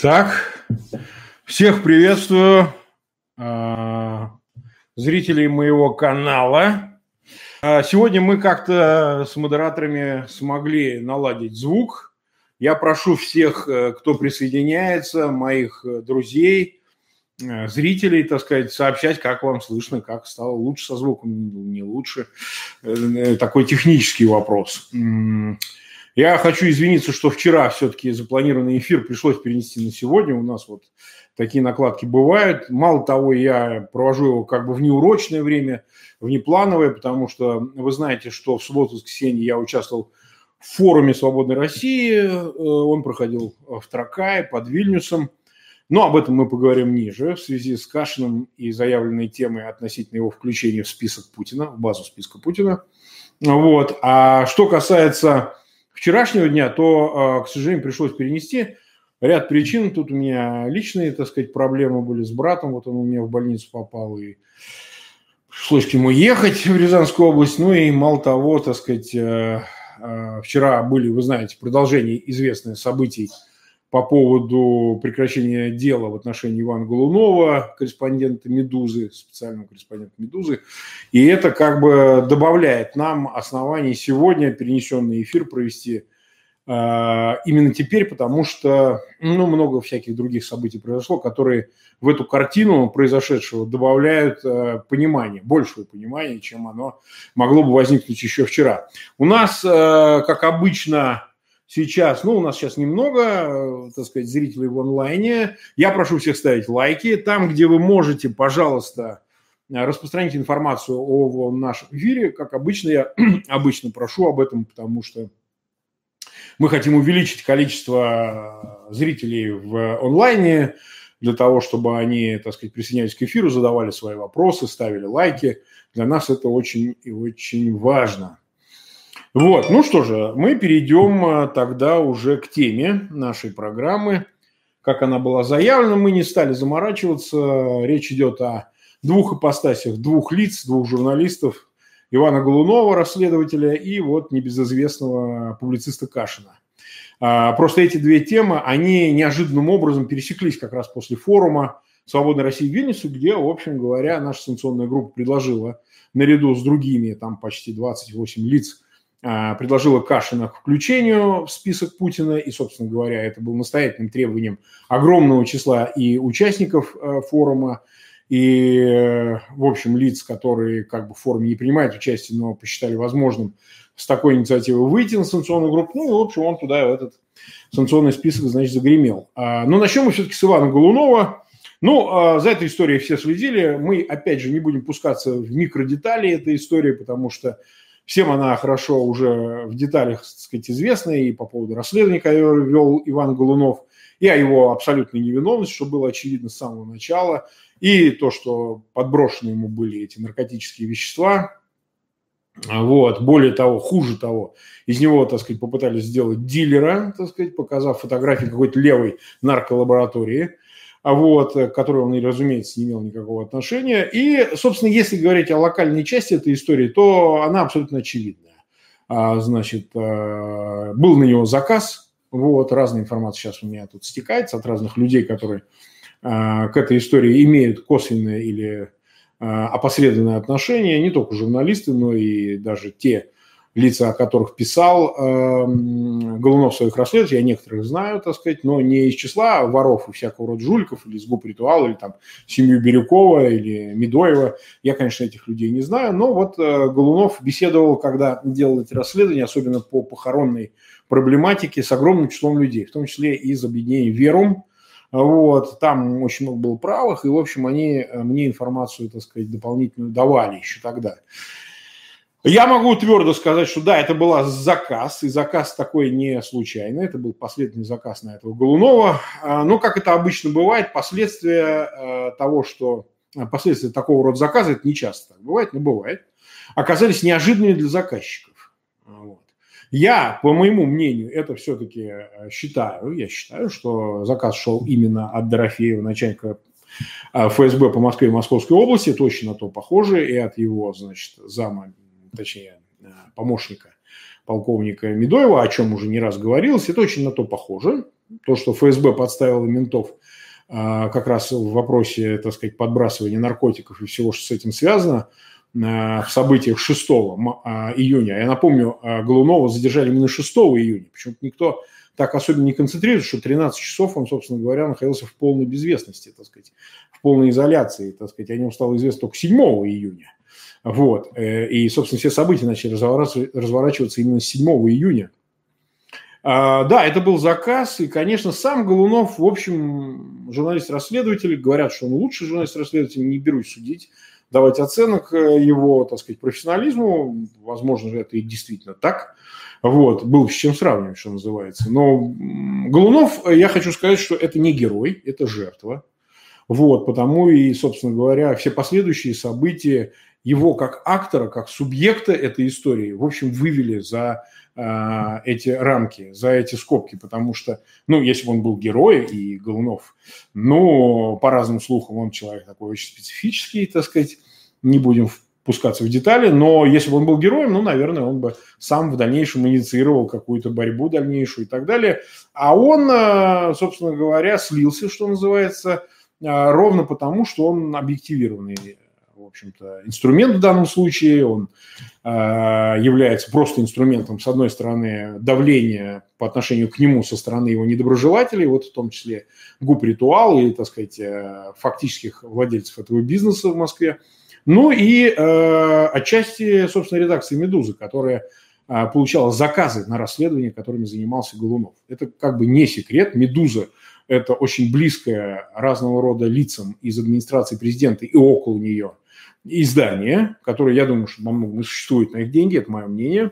Так, всех приветствую, а, зрителей моего канала. А, сегодня мы как-то с модераторами смогли наладить звук. Я прошу всех, э, кто присоединяется, моих э, друзей, э, зрителей, так сказать, сообщать, как вам слышно, как стало лучше со звуком, не лучше. Такой технический вопрос. Я хочу извиниться, что вчера все-таки запланированный эфир пришлось перенести на сегодня. У нас вот такие накладки бывают. Мало того, я провожу его как бы в неурочное время, внеплановое, потому что вы знаете, что в субботу-воскресенье я участвовал в форуме «Свободной России». Э, он проходил в Тракае под Вильнюсом. Но об этом мы поговорим ниже в связи с Кашиным и заявленной темой относительно его включения в список Путина, в базу списка Путина. Вот. А что касается вчерашнего дня, то, а, к сожалению, пришлось перенести. Ряд причин. Тут у меня личные, так сказать, проблемы были с братом. Вот он у меня в больницу попал, и пришлось к нему ехать в Рязанскую область. Ну и мало того, так сказать, э, э, вчера были, вы знаете, продолжение известных событий по поводу прекращения дела в отношении Ивана Голунова, корреспондента «Медузы», специального корреспондента «Медузы». И это как бы добавляет нам оснований сегодня перенесенный эфир провести э, именно теперь, потому что ну, много всяких других событий произошло, которые в эту картину произошедшего добавляют э, понимание, большего понимания, чем оно могло бы возникнуть еще вчера. У нас, э, как обычно, сейчас, ну, у нас сейчас немного, э, так сказать, зрителей в онлайне. Я прошу всех ставить лайки. Там, где вы можете, пожалуйста, э, распространите информацию о нашем эфире. Как обычно, я обычно прошу об этом, потому что мы хотим увеличить количество э, зрителей в онлайне для того, чтобы они, так сказать, присоединялись к эфиру, задавали свои вопросы, ставили лайки. Для нас это очень и очень важно. Вот, ну что же, мы перейдем э, тогда уже к теме нашей программы. Как она была заявлена, мы не стали заморачиваться. Речь идет о двух ипостасях, двух лиц, двух журналистов. Ивана Голунова, расследователя, и вот небезызвестного публициста Кашина. А, просто эти две темы, они неожиданным образом пересеклись как раз после форума «Свободной России» в Вильнюсе, где, в общем говоря, наша санкционная группа предложила наряду с другими, там почти 28 лиц, предложила Кашина к включению в список Путина, и, собственно говоря, это было настоятельным требованием огромного числа и участников э, форума, и, в общем, лиц, которые как бы в форуме не принимают участие, но посчитали возможным с такой инициативой выйти на санкционную группу. Ну и, в общем, он туда, этот санкционный список, значит, загремел. А, но начнем мы все-таки с Ивана Голунова. Ну, а, за этой историей все следили. Мы, опять же, не будем пускаться в микродетали этой истории, потому что Всем она хорошо уже в деталях, так сказать, известна и по поводу расследования, которое вел Иван Голунов, и о его абсолютной невиновности, что было очевидно с самого начала, и то, что подброшены ему были эти наркотические вещества. Вот. Более того, хуже того, из него, так сказать, попытались сделать дилера, так сказать, показав фотографии какой-то левой нарколаборатории – вот, к которой он, разумеется, не имел никакого отношения. И, собственно, если говорить о локальной части этой истории, то она абсолютно очевидная. А, значит, а, был на него заказ, вот, разная информация сейчас у меня тут стекается от разных людей, которые к этой истории имеют косвенное или опосредованное отношение, не только журналисты, но и даже те лица, о которых писал э, Голунов в своих расследованиях, я некоторых знаю, так сказать, но не из числа воров и всякого рода жуликов, или из ГУП Ритуала, или там семью Бирюкова, или Медоева. Я, конечно, этих людей не знаю, но вот э, Голунов беседовал, когда делал эти расследования, особенно по похоронной проблематике, с огромным числом людей, в том числе и из объединения «Верум», вот, там очень много было правых, и, в общем, они э, мне информацию, так сказать, дополнительную давали еще тогда. Я могу твердо сказать, что да, это был заказ, и заказ такой не случайный, это был последний заказ на этого Голунова. А, но, как это обычно бывает, последствия э, того, что э, последствия такого рода заказа, это не часто так бывает, но бывает, оказались неожиданными для заказчиков. Вот. Я, по моему мнению, это все-таки считаю, я считаю, что заказ шел именно от Дорофеева, начальника ФСБ по Москве и Московской области, точно на то похоже, и от его, значит, зама точнее, помощника полковника Медоева, о чем уже не раз говорилось, это очень на то похоже. то, что ФСБ подставила ментов как раз в вопросе, так сказать, подбрасывания наркотиков и всего, что с этим связано, в событиях 6 июня. Я напомню, Голунова задержали именно 6 июня. Почему-то никто так особенно не концентрируется, что 13 часов он, собственно говоря, находился в полной безвестности, так сказать, в полной изоляции, так сказать. О нем стало известно только 7 июня. Вот. Э, и, собственно, все события начали разворачиваться именно с 7 июня. А, да, это был заказ, и, конечно, сам Голунов, в общем, журналист-расследователь, говорят, что он лучший журналист-расследователь, не берусь судить, давать оценок э, его, так сказать, профессионализму. Возможно, это и действительно так. Вот, был с чем сравнивать, что называется. Но Голунов, э, я хочу сказать, что это не герой, это жертва. Вот, потому и, собственно говоря, все последующие события его как актора, как субъекта этой истории, в общем, вывели за э, эти рамки, за эти скобки, потому что, ну, если бы он был герой и Голунов, ну, по разным слухам, он человек такой очень специфический, так сказать, не будем пускаться в детали, но если бы он был героем, ну, наверное, он бы сам в дальнейшем инициировал какую-то борьбу дальнейшую и так далее. А он, э, собственно говоря, слился, что называется, ровно потому, что он объективированный в общем-то, инструмент в данном случае. Он э, является просто инструментом, с одной стороны, давления по отношению к нему со стороны его недоброжелателей, вот в том числе ГУП «Ритуал» и, так сказать, фактических владельцев этого бизнеса в Москве – ну и э, отчасти, собственно, редакции «Медузы», которая э, получала заказы на расследование, которыми занимался Голунов. Это как бы не секрет. «Медуза» – это очень близкое разного рода лицам из администрации президента и около нее издание, которое, я думаю, что многом существует на их деньги, это мое мнение.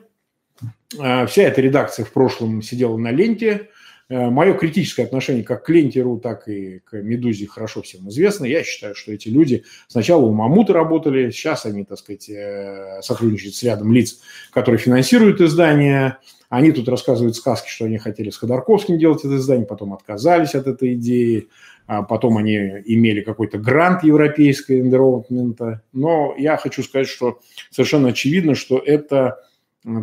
Э, вся эта редакция в прошлом сидела на ленте, Э, Мое критическое отношение как к Лентеру, так и к Медузе хорошо всем известно. Я считаю, что эти люди сначала у Мамута работали, сейчас они, так сказать, э, сотрудничают с рядом лиц, которые финансируют издание. Они тут рассказывают сказки, что они хотели с Ходорковским делать это издание, потом отказались от этой идеи. А потом они имели какой-то грант европейского эндеровмента. Но я хочу сказать, что совершенно очевидно, что это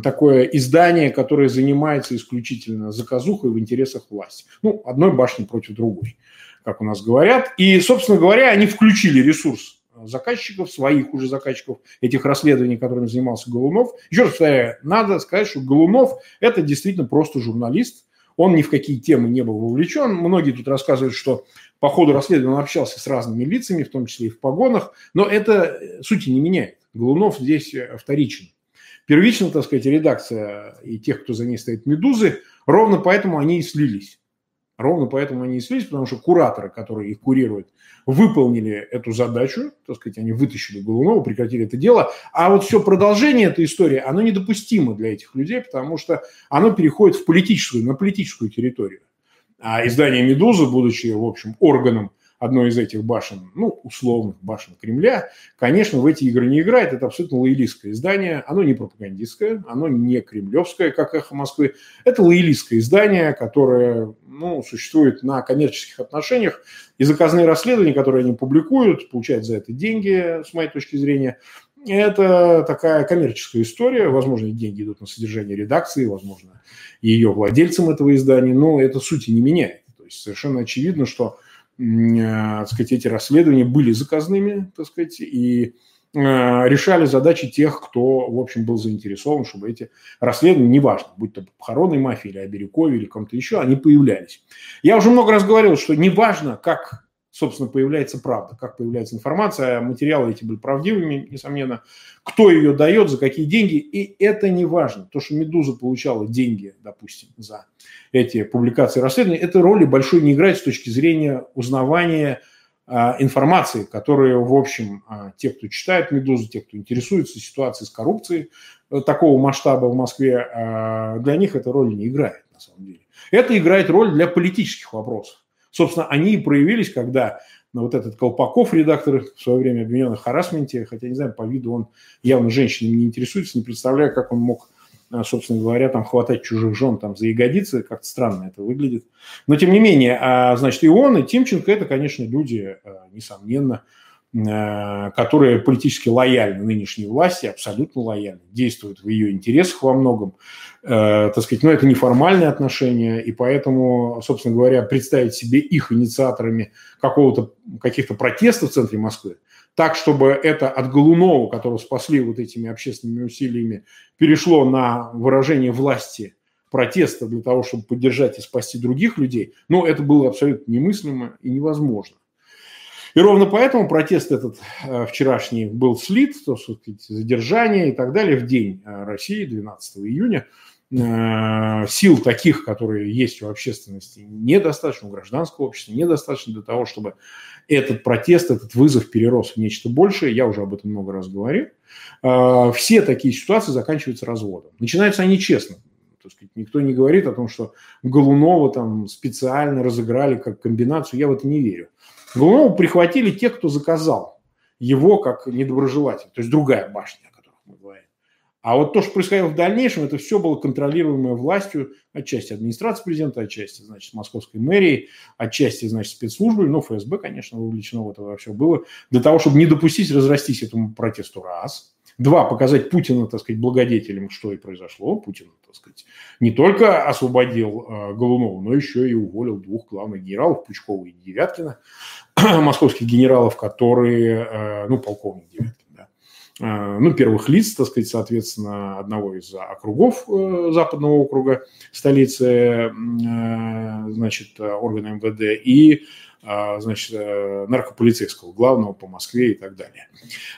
такое издание, которое занимается исключительно заказухой в интересах власти. Ну, одной башни против другой, как у нас говорят. И, собственно говоря, они включили ресурс заказчиков, своих уже заказчиков этих расследований, которыми занимался Голунов. Еще раз повторяю, надо сказать, что Голунов – это действительно просто журналист. Он ни в какие темы не был вовлечен. Многие тут рассказывают, что по ходу расследования он общался с разными лицами, в том числе и в погонах. Но это сути не меняет. Голунов здесь вторичен первично, так сказать, редакция и тех, кто за ней стоит «Медузы», ровно поэтому они и слились. Ровно поэтому они и слились, потому что кураторы, которые их курируют, выполнили эту задачу, так сказать, они вытащили Голунова, прекратили это дело. А вот все продолжение этой истории, оно недопустимо для этих людей, потому что оно переходит в политическую, на политическую территорию. А издание «Медуза», будучи, в общем, органом одной из этих башен, ну, условных башен Кремля, конечно, в эти игры не играет. Это абсолютно лоялистское издание. Оно не пропагандистское, оно не кремлевское, как «Эхо Москвы». Это лоялистское издание, которое ну, существует на коммерческих отношениях. И заказные расследования, которые они публикуют, получают за это деньги, с моей точки зрения, это такая коммерческая история. Возможно, деньги идут на содержание редакции, возможно, ее владельцам этого издания, но это сути не меняет. То есть совершенно очевидно, что так сказать, эти расследования были заказными, так сказать, и э, решали задачи тех, кто, в общем, был заинтересован, чтобы эти расследования, неважно, будь то по похоронной мафии или о Бирюкове или ком-то еще, они появлялись. Я уже много раз говорил, что неважно, как собственно, появляется правда, как появляется информация, материалы эти были правдивыми, несомненно, кто ее дает, за какие деньги, и это не важно. То, что «Медуза» получала деньги, допустим, за эти публикации расследований, это роли большой не играет с точки зрения узнавания а, информации, которую, в общем, а, те, кто читает «Медузу», те, кто интересуется ситуацией с коррупцией э, такого масштаба в Москве, а, для них эта роль не играет, на самом деле. Это играет роль для политических вопросов. Собственно, они и проявились, когда на вот этот Колпаков, редактор в свое время обвинен в харасменте, хотя, не знаю, по виду он явно женщинами не интересуется, не представляю, как он мог, а, собственно говоря, там хватать чужих жен там за ягодицы, как-то странно это выглядит. Но, тем не менее, а, значит, и он, и Тимченко – это, конечно, люди, а, несомненно, которые политически лояльны нынешней власти, абсолютно лояльны, действуют в ее интересах во многом. Э, так сказать, но это неформальные отношения, и поэтому, собственно говоря, представить себе их инициаторами какого-то, каких-то протестов в центре Москвы, так, чтобы это от Голунова, которого спасли вот этими общественными усилиями, перешло на выражение власти протеста для того, чтобы поддержать и спасти других людей, ну, это было абсолютно немыслимо и невозможно. И ровно поэтому протест этот э, вчерашний был слит, то, сказать, задержание и так далее в день э, России, 12 июня. Э, сил таких, которые есть у общественности, недостаточно, у гражданского общества недостаточно для того, чтобы этот протест, этот вызов перерос в нечто большее. Я уже об этом много раз говорил. Все такие ситуации заканчиваются разводом. Начинаются они честно. То есть никто не говорит о том, что Голунова там специально разыграли как комбинацию. Я в это не верю. Голунова прихватили те, кто заказал его как недоброжелатель, то есть другая башня, о которой мы говорим. А вот то, что происходило в дальнейшем, это все было контролируемое властью, отчасти администрации президента, отчасти, значит, московской мэрии, отчасти, значит, спецслужбы, ну, ФСБ, конечно, вовлечено в это во все было, для того, чтобы не допустить разрастись этому протесту раз. Два, показать Путина, так сказать, благодетелем, что и произошло. Путин, так сказать, не только освободил э, Голунова, но еще и уволил двух главных генералов, Пучкова и Девяткина, московских генералов, которые, э, ну, полковник Девяткин, да, э, ну, первых лиц, так сказать, соответственно, одного из округов э, Западного округа, столицы, значит, органа МВД, и значит, наркополицейского главного по Москве и так далее.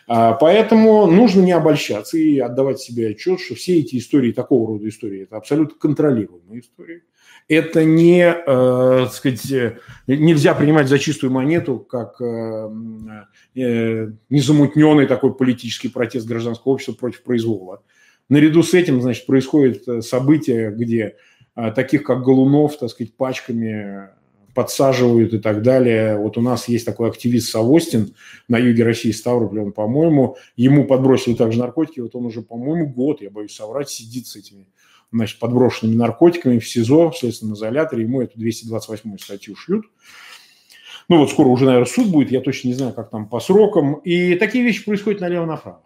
Поэтому нужно не обольщаться и отдавать себе отчет, что все эти истории, такого рода истории, это абсолютно контролируемые истории это не, э, сказать, э, нельзя принимать за чистую монету, как э, незамутненный такой политический протест гражданского общества против произвола. Наряду с этим, значит, происходит событие, где таких, как Голунов, так сказать, пачками подсаживают и так далее. Вот у нас есть такой активист Савостин на юге России, Ставрополь, он, по-моему, ему подбросили также наркотики, вот он уже, по-моему, год, я боюсь соврать, сидит с этими значит, подброшенными наркотиками в СИЗО, в следственном изоляторе, ему эту 228 статью шьют. Ну вот скоро уже, наверное, суд будет, я точно не знаю, как там по срокам. И такие вещи происходят налево-направо.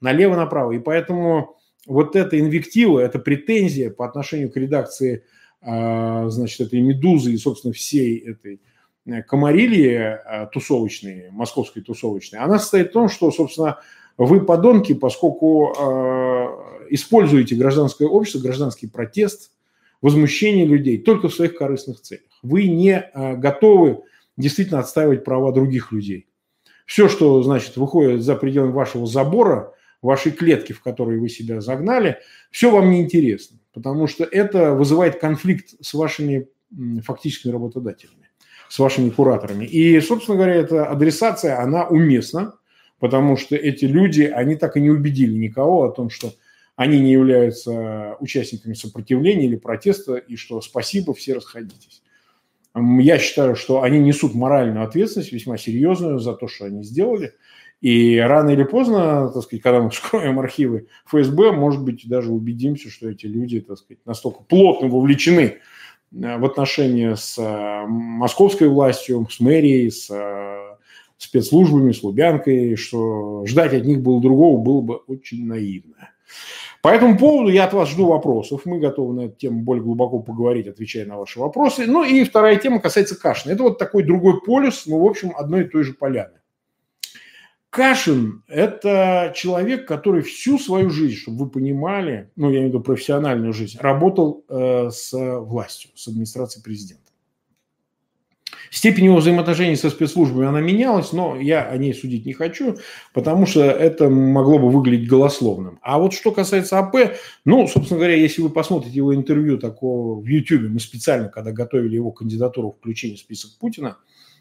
Налево-направо. И поэтому вот эта инвектива, эта претензия по отношению к редакции, а, значит, этой «Медузы» и, собственно, всей этой э, комарильи а, тусовочной, московской тусовочной, она состоит в том, что, собственно, вы подонки, поскольку а, используете гражданское общество, гражданский протест, возмущение людей только в своих корыстных целях. Вы не а, готовы действительно отстаивать права других людей. Все, что, значит, выходит за пределы вашего забора, вашей клетки, в которой вы себя загнали, все вам не интересно, потому что это вызывает конфликт с вашими фактическими работодателями, с вашими кураторами. И, собственно говоря, эта адресация, она уместна, потому что эти люди, они так и не убедили никого о том, что они не являются участниками сопротивления или протеста, и что спасибо, все расходитесь. Я считаю, что они несут моральную ответственность, весьма серьезную за то, что они сделали. И рано или поздно, так сказать, когда мы вскроем архивы ФСБ, может быть, даже убедимся, что эти люди, так сказать, настолько плотно вовлечены э, в отношения с э, московской властью, с мэрией, с э, спецслужбами, с Лубянкой, что ждать от них было другого было бы очень наивно. По этому поводу я от вас жду вопросов. Мы готовы на эту тему более глубоко поговорить, отвечая на ваши вопросы. Ну и вторая тема касается Кашина. Это вот такой другой полюс, но, в общем, одной и той же поляны. Кашин – это человек, который всю свою жизнь, чтобы вы понимали, ну, я имею в виду профессиональную жизнь, работал э, с властью, с администрацией президента. Степень его взаимоотношений со спецслужбами, она менялась, но я о ней судить не хочу, потому что это могло бы выглядеть голословным. А вот что касается АП, ну, собственно говоря, если вы посмотрите его интервью такого в YouTube, мы специально, когда готовили его кандидатуру в включение в список Путина,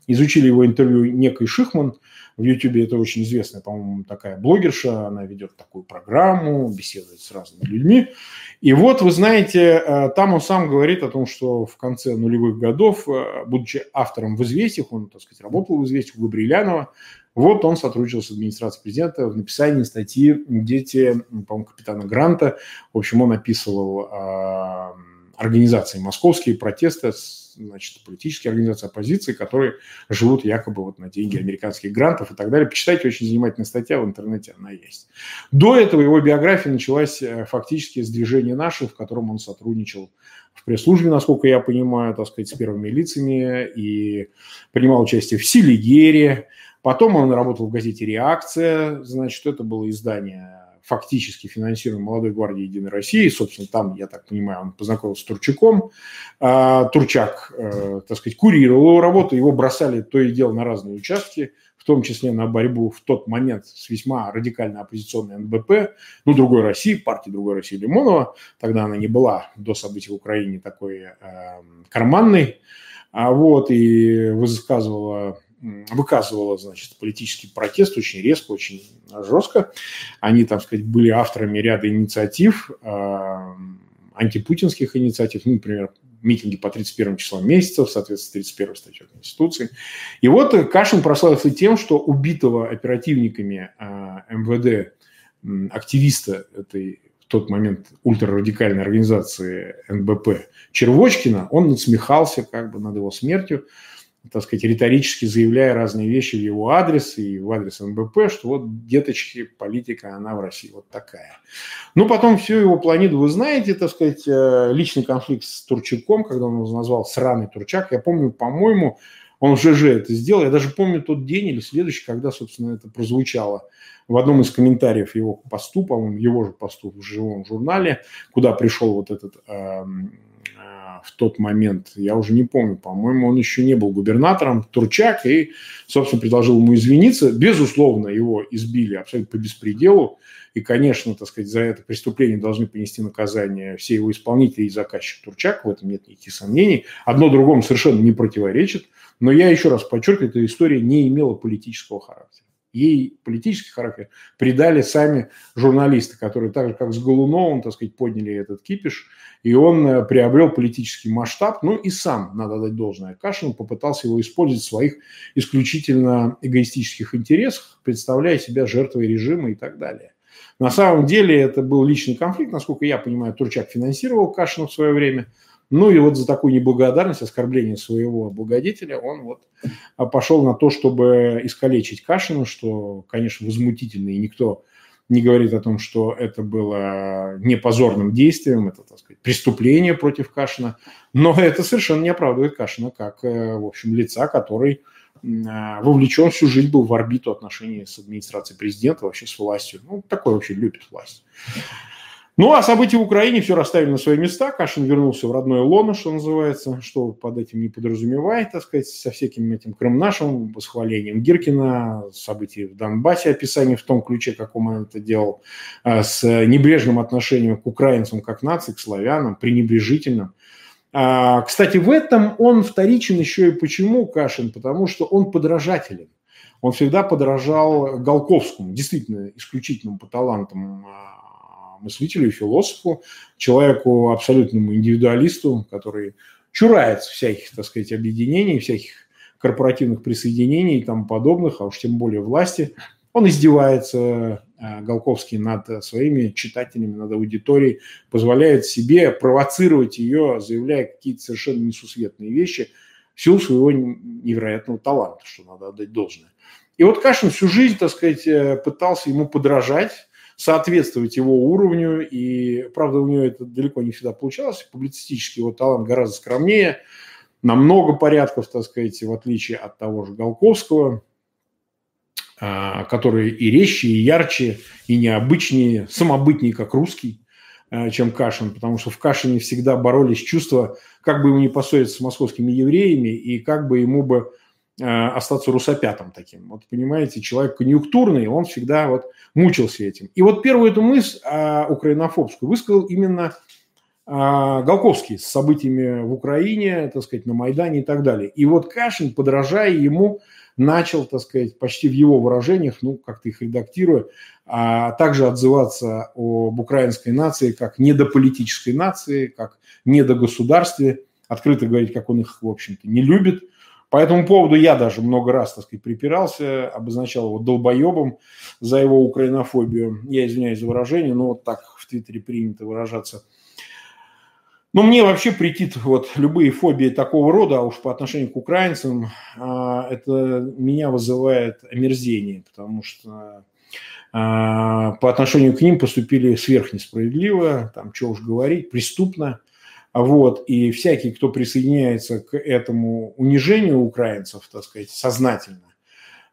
изучили его интервью некой Шихман, в YouTube это очень известная, по-моему, такая блогерша, она ведет такую программу, беседует с разными людьми. И вот, вы знаете, э, там он сам говорит о том, что в конце нулевых годов, э, будучи автором в «Известиях», он, так сказать, работал в «Известиях» у Габрилянова, вот он сотрудничал с администрацией президента в написании статьи «Дети», по-моему, капитана Гранта. В общем, он описывал э, организации московские протесты с значит, политические организации оппозиции, которые живут якобы вот на деньги американских грантов и так далее. Почитайте, очень занимательная статья в интернете, она есть. До этого его биография началась э, фактически с движения наших, в котором он сотрудничал в пресс-службе, насколько я понимаю, так сказать, с первыми лицами и принимал участие в Селигере. Потом он работал в газете «Реакция», значит, это было издание фактически финансируем молодой гвардии Единой России. Собственно, там, я так понимаю, он познакомился с Турчаком. А, Турчак, э, так сказать, курировал его работу, его бросали то и дело на разные участки, в том числе на борьбу в тот момент с весьма радикально оппозиционной НБП, ну, другой России, партии другой России Лимонова. Тогда она не была до событий в Украине такой э, карманной. А вот, и высказывала выказывала, значит, политический протест очень резко, очень жестко. Они, так сказать, были авторами ряда инициатив, э, антипутинских инициатив, ну, например, митинги по 31 числам месяца в соответствии с 31 статьей Конституции. И вот Кашин прославился тем, что убитого оперативниками э, МВД активиста этой в тот момент ультрарадикальной организации НБП Червочкина, он насмехался как бы над его смертью, так сказать, риторически заявляя разные вещи в его адрес и в адрес НБП, что вот, деточки, политика, она в России вот такая. Ну, потом всю его планету вы знаете, так сказать, э, личный конфликт с Турчаком, когда он его назвал «сраный Турчак». Я помню, по-моему, он в ЖЖ это сделал. Я даже помню тот день или следующий, когда, собственно, это прозвучало в одном из комментариев его посту, по-моему, его же посту в живом журнале, куда пришел вот этот эм, в тот момент, я уже не помню, по-моему, он еще не был губернатором, Турчак, и, собственно, предложил ему извиниться. Безусловно, его избили абсолютно по беспределу, и, конечно, так сказать, за это преступление должны понести наказание все его исполнители и заказчик Турчак, в этом нет никаких сомнений. Одно другому совершенно не противоречит, но я еще раз подчеркиваю, эта история не имела политического характера. Ей политический характер придали сами журналисты, которые так же, как с Голуновым, так сказать, подняли этот кипиш, и он э, приобрел политический масштаб, ну и сам, надо дать должное, Кашин попытался его использовать в своих исключительно эгоистических интересах, представляя себя жертвой режима и так далее. На самом деле это был личный конфликт, насколько я понимаю, Турчак финансировал Кашина в свое время – ну и вот за такую неблагодарность, оскорбление своего благодетеля, он вот а, пошел на то, чтобы искалечить Кашина, что, конечно, возмутительно, и никто не говорит о том, что это было не позорным действием, это, так сказать, преступление против Кашина, но это совершенно не оправдывает Кашина как, э, в общем, лица, который а, вовлечен всю жизнь был в орбиту отношений с администрацией президента, вообще с властью. Ну, такой вообще любит власть. Ну, а события в Украине все расставили на свои места. Кашин вернулся в родное лоно, что называется, что под этим не подразумевает, так сказать, со всяким этим Крым нашим, восхвалением Гиркина, события в Донбассе, описание в том ключе, каком он это делал, а, с небрежным отношением к украинцам как нации, к славянам, пренебрежительным. А, кстати, в этом он вторичен еще и почему, Кашин? Потому что он подражателен. Он всегда подражал Голковскому, действительно исключительным по талантам а, мыслителю философу, человеку абсолютному индивидуалисту, который чурается всяких, так сказать, объединений, всяких корпоративных присоединений и тому подобных, а уж тем более власти. Он издевается, э, Голковский, над своими читателями, над аудиторией, позволяет себе провоцировать ее, заявляя какие-то совершенно несусветные вещи в силу своего невероятного таланта, что надо отдать должное. И вот Кашин всю жизнь, так сказать, э, пытался ему подражать, соответствовать его уровню. И, правда, у него это далеко не всегда получалось. Публицистический его талант гораздо скромнее, на много порядков, так сказать, в отличие от того же Голковского, а, который и резче, и ярче, и необычнее, самобытнее, как русский, а, чем Кашин, потому что в Кашине всегда боролись чувства, как бы ему не поссориться с московскими евреями, и как бы ему бы остаться русопятом таким. Вот понимаете, человек конъюнктурный, он всегда вот мучился этим. И вот первую эту мысль а, украинофобскую высказал именно а, Голковский с событиями в Украине, так сказать, на Майдане и так далее. И вот Кашин, подражая ему, начал, так сказать, почти в его выражениях, ну, как-то их редактируя, а также отзываться об украинской нации как недополитической нации, как недогосударстве, открыто говорить, как он их, в общем-то, не любит – по этому поводу я даже много раз, так сказать, припирался, обозначал его долбоебом за его украинофобию. Я извиняюсь за выражение, но вот так в Твиттере принято выражаться. Но мне вообще претит вот любые фобии такого рода, а уж по отношению к украинцам, а, это меня вызывает омерзение, потому что а, по отношению к ним поступили сверхнесправедливо, там, что уж говорить, преступно. Вот, и всякий, кто присоединяется к этому унижению украинцев, так сказать, сознательно,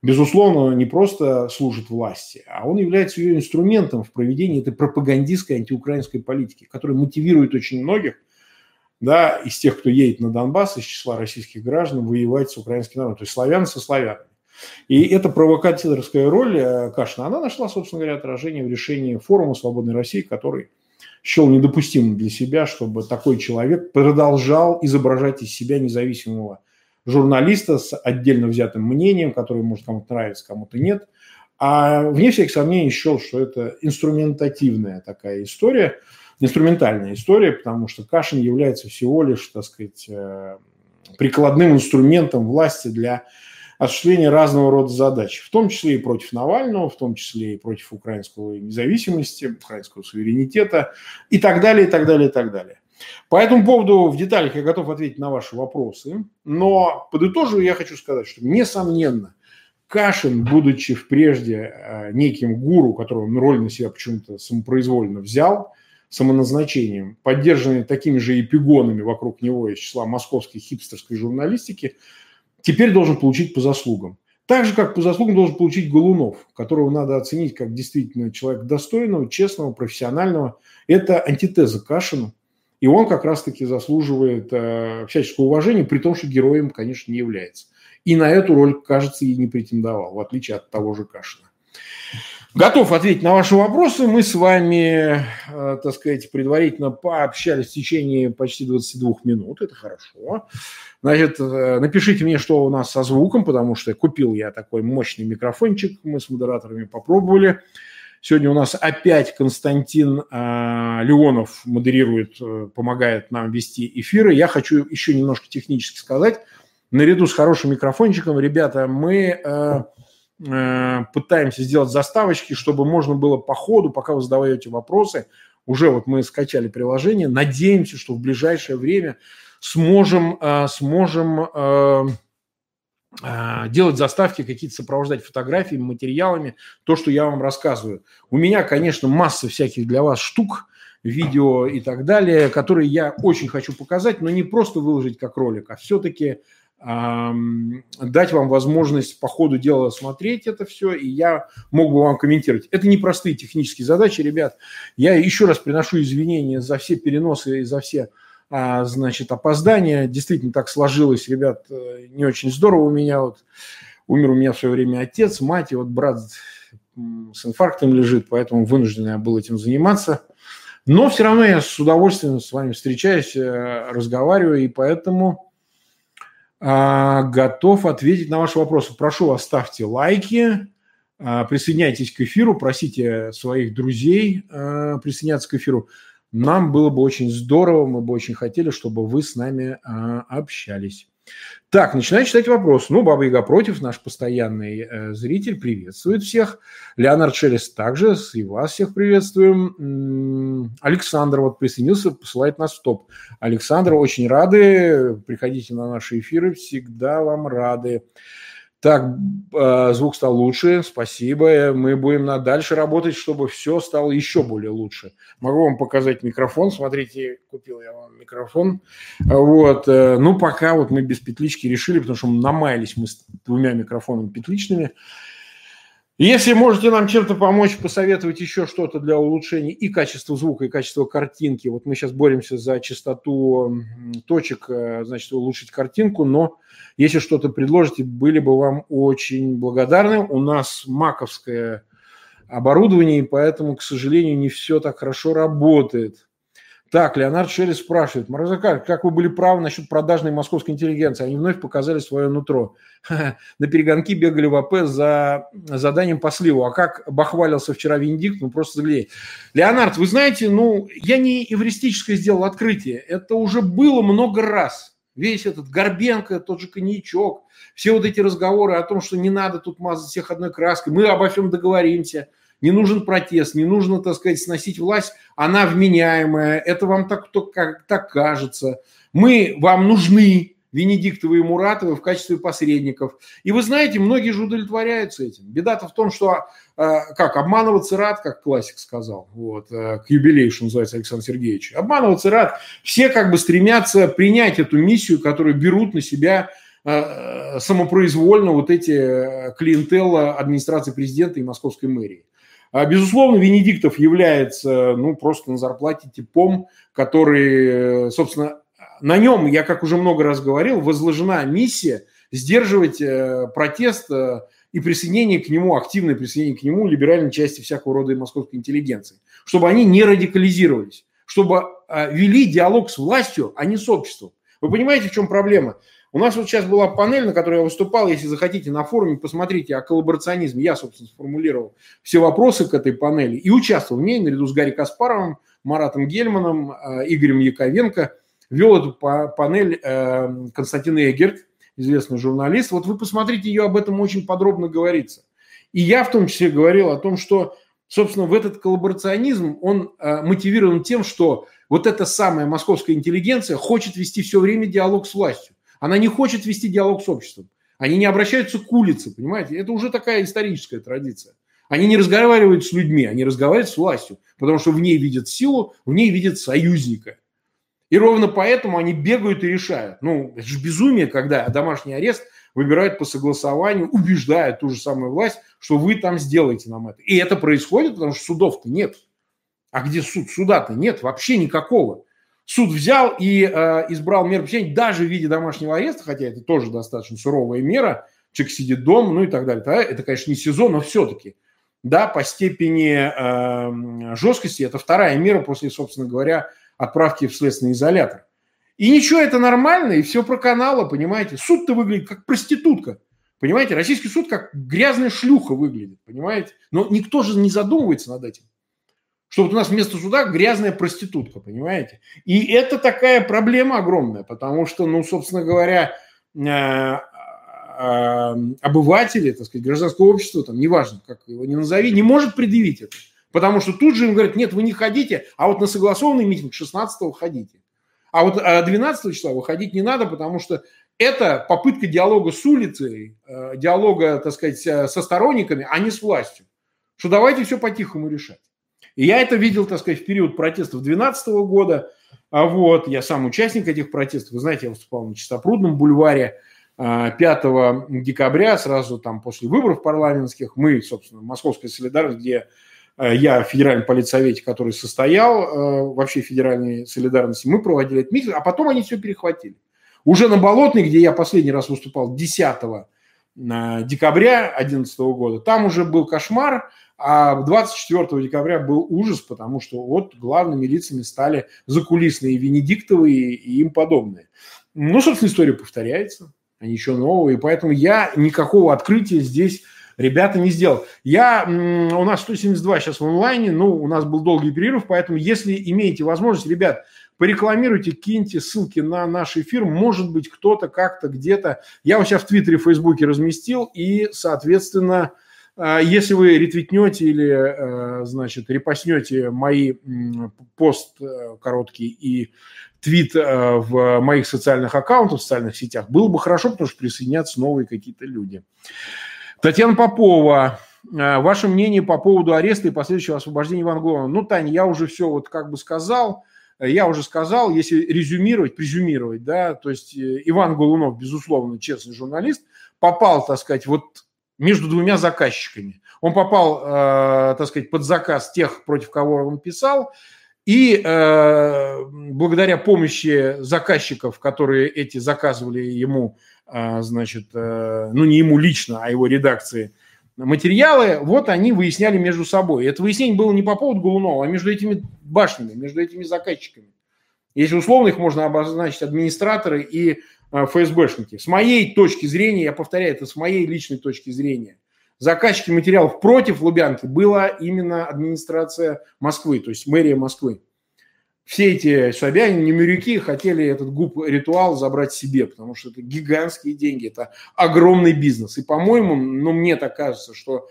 безусловно, не просто служит власти, а он является ее инструментом в проведении этой пропагандистской антиукраинской политики, которая мотивирует очень многих – да, из тех, кто едет на Донбасс, из числа российских граждан, воевать с украинским народом, то есть славян со славянами. И эта провокаторская роль э, Кашина, она нашла, собственно говоря, отражение в решении форума «Свободной России», который счел недопустимым для себя, чтобы такой человек продолжал изображать из себя независимого журналиста с отдельно взятым мнением, который может кому-то нравиться, кому-то нет. А вне всяких сомнений счел, что это инструментативная такая история – инструментальная история, потому что Кашин является всего лишь, так сказать, э, прикладным инструментом власти для осуществления разного рода задач, в том числе и против Навального, в том числе и против украинского независимости, украинского суверенитета и так далее, и так далее, и так далее. По этому поводу в деталях я готов ответить на ваши вопросы, но подытоживая я хочу сказать, что несомненно Кашин, будучи прежде э, неким гуру, которого он роль на себя почему-то самопроизвольно взял, самоназначением, поддержанный такими же эпигонами вокруг него из числа московской хипстерской журналистики, теперь должен получить по заслугам. Так же, как по заслугам должен получить Голунов, которого надо оценить как действительно человек достойного, честного, профессионального. Это антитеза Кашину. И он как раз-таки заслуживает э, всяческого уважения, при том, что героем, конечно, не является. И на эту роль, кажется, и не претендовал, в отличие от того же Кашина. Готов ответить на ваши вопросы. Мы с вами, э, так сказать, предварительно пообщались в течение почти 22 минут. Это хорошо. Значит, э, напишите мне, что у нас со звуком, потому что купил я такой мощный микрофончик. Мы с модераторами попробовали. Сегодня у нас опять Константин э, Леонов модерирует, э, помогает нам вести эфиры. Я хочу еще немножко технически сказать. Наряду с хорошим микрофончиком, ребята, мы... Э, пытаемся сделать заставочки, чтобы можно было по ходу, пока вы задаете вопросы, уже вот мы скачали приложение, надеемся, что в ближайшее время сможем, э, сможем э, делать заставки, какие-то сопровождать фотографиями, материалами, то, что я вам рассказываю. У меня, конечно, масса всяких для вас штук, видео и так далее, которые я очень хочу показать, но не просто выложить как ролик, а все-таки дать вам возможность по ходу дела смотреть это все, и я мог бы вам комментировать. Это непростые технические задачи, ребят. Я еще раз приношу извинения за все переносы и за все а, значит, опоздания. Действительно так сложилось, ребят, э, не очень здорово у меня. Вот, умер у меня в свое время отец, мать, и вот брат с инфарктом лежит, поэтому вынужден я был этим заниматься. Но все равно я с удовольствием с вами встречаюсь, э, разговариваю, и поэтому готов ответить на ваши вопросы. Прошу вас, ставьте лайки, а, присоединяйтесь к эфиру, просите своих друзей а, присоединяться к эфиру. Нам было бы очень здорово, мы бы очень хотели, чтобы вы с нами общались. Так, начинаю читать вопрос. Ну, Баба Яга против, наш постоянный э, зритель, приветствует всех. Леонард Шелест также, и вас всех приветствуем. М-м, Александр вот присоединился, посылает нас в топ. Александр, очень рады, приходите на наши эфиры, всегда вам рады. Так, э, звук стал лучше, спасибо. Мы будем на дальше работать, чтобы все стало еще более лучше. Могу вам показать микрофон. Смотрите, купил я вам микрофон. Вот. Э, ну, пока вот мы без петлички решили, потому что намаялись мы с двумя микрофонами петличными. Если можете нам чем-то помочь, посоветовать еще что-то для улучшения и качества звука, и качества картинки. Вот мы сейчас боремся за частоту точек, э, значит, улучшить картинку, но если что-то предложите, были бы вам очень благодарны. У нас маковское оборудование, и поэтому, к сожалению, не все так хорошо работает. Так, Леонард Шелли спрашивает, Морозакар, как вы были правы насчет продажной московской интеллигенции? Они вновь показали свое нутро. На перегонки бегали в АП за заданием по сливу. А как бахвалился вчера Виндикт, ну просто заглей. Леонард, вы знаете, ну, я не эвристическое сделал открытие. Это уже было много раз. Весь этот Горбенко, тот же коньячок, все вот эти разговоры о том, что не надо тут мазать всех одной краской, мы обо всем договоримся – не нужен протест, не нужно, так сказать, сносить власть, она вменяемая, это вам так, так, так кажется. Мы вам нужны, Венедиктовы и Муратовы в качестве посредников. И вы знаете, многие же удовлетворяются этим. Беда-то в том, что, э, как, обманываться рад, как классик сказал, вот, э, к юбилею, что называется, Александр Сергеевич. Обманываться рад. Все как бы стремятся принять эту миссию, которую берут на себя э, самопроизвольно вот эти клиентелла администрации президента и московской мэрии. А, безусловно, Венедиктов является ну, просто на зарплате типом, который, собственно, на нем, я как уже много раз говорил, возложена миссия сдерживать э, протест э, и присоединение к нему, активное присоединение к нему либеральной части всякого рода московской интеллигенции, чтобы они не радикализировались, чтобы э, вели диалог с властью, а не с обществом. Вы понимаете, в чем проблема? У нас вот сейчас была панель, на которой я выступал, если захотите, на форуме, посмотрите о коллаборационизме. Я, собственно, сформулировал все вопросы к этой панели и участвовал в ней наряду с Гарри Каспаровым, Маратом Гельманом, Игорем Яковенко – вел эту панель эм, Константин Эгерт, известный журналист. Вот вы посмотрите, ее об этом очень подробно говорится. И я в том числе говорил о том, что, собственно, в этот коллаборационизм, он э, мотивирован тем, что вот эта самая московская интеллигенция хочет вести все время диалог с властью. Она не хочет вести диалог с обществом. Они не обращаются к улице, понимаете? Это уже такая историческая традиция. Они не разговаривают с людьми, они разговаривают с властью, потому что в ней видят силу, в ней видят союзника. И ровно поэтому они бегают и решают. Ну, это же безумие, когда домашний арест выбирают по согласованию, убеждают ту же самую власть, что вы там сделаете нам это. И это происходит, потому что судов-то нет. А где суд? Суда-то нет, вообще никакого. Суд взял и э, избрал меру пресечения даже в виде домашнего ареста, хотя это тоже достаточно суровая мера. Человек сидит дома, ну и так далее. Это, конечно, не сезон, но все-таки. Да, по степени э, жесткости это вторая мера после, собственно говоря, отправки в следственный изолятор. И ничего, это нормально, и все про канала, понимаете. Суд-то выглядит как проститутка. Понимаете, российский суд как грязная шлюха выглядит, понимаете? Но никто же не задумывается над этим. Что вот у нас вместо суда грязная проститутка, понимаете? И это такая проблема огромная, потому что, ну, собственно говоря, э, э, обыватели, так сказать, гражданское общество, там, неважно, как его не назови, не может предъявить это. Потому что тут же им говорят, нет, вы не ходите, а вот на согласованный митинг 16-го ходите. А вот 12 э, числа выходить не надо, потому что это попытка диалога с улицей, э, диалога, так сказать, э, со сторонниками, а не с властью. Что давайте все по-тихому решать. И я это видел, так сказать, в период протестов 2012 года. А вот, я сам участник этих протестов. Вы знаете, я выступал на Чистопрудном бульваре 5 декабря, сразу там после выборов парламентских. Мы, собственно, Московская солидарность, где Э, я в федеральном политсовете, который состоял э, вообще федеральной солидарности, мы проводили этот митинг, а потом они все перехватили. Уже на Болотной, где я последний раз выступал 10 э, декабря 2011 года, там уже был кошмар, а 24 декабря был ужас, потому что вот главными лицами стали закулисные Венедиктовы и им подобные. Ну, собственно, история повторяется, ничего нового, и поэтому я никакого открытия здесь ребята не сделал. Я, у нас 172 сейчас в онлайне, ну, у нас был долгий перерыв, поэтому если имеете возможность, ребят, порекламируйте, киньте ссылки на наш эфир, может быть, кто-то как-то где-то. Я у себя в Твиттере, в Фейсбуке разместил, и, соответственно, если вы ретвитнете или, э, значит, репостнете мои пост э, короткий и твит в моих социальных аккаунтах, в социальных сетях, было бы хорошо, потому что присоединятся новые какие-то люди. Татьяна Попова, э, ваше мнение по поводу ареста и последующего освобождения Ивана Голубова? Ну, Таня, я уже все вот как бы сказал. Я уже сказал, если резюмировать, презюмировать, да, то есть э, Иван Голунов, безусловно, честный журналист, попал, так сказать, вот между двумя заказчиками. Он попал, э, так сказать, под заказ тех, против кого он писал, и э, благодаря помощи заказчиков, которые эти заказывали ему а, значит, э, ну не ему лично, а его редакции, материалы, вот они выясняли между собой. Это выяснение было не по поводу Голунова, а между этими башнями, между этими заказчиками. Если условно их можно обозначить администраторы и э, ФСБшники. С моей точки зрения, я повторяю, это с моей личной точки зрения, заказчики материалов против Лубянки была именно администрация Москвы, то есть мэрия Москвы все эти Собянин, Немирюки хотели этот губ-ритуал забрать себе, потому что это гигантские деньги, это огромный бизнес. И, по-моему, ну, мне так кажется, что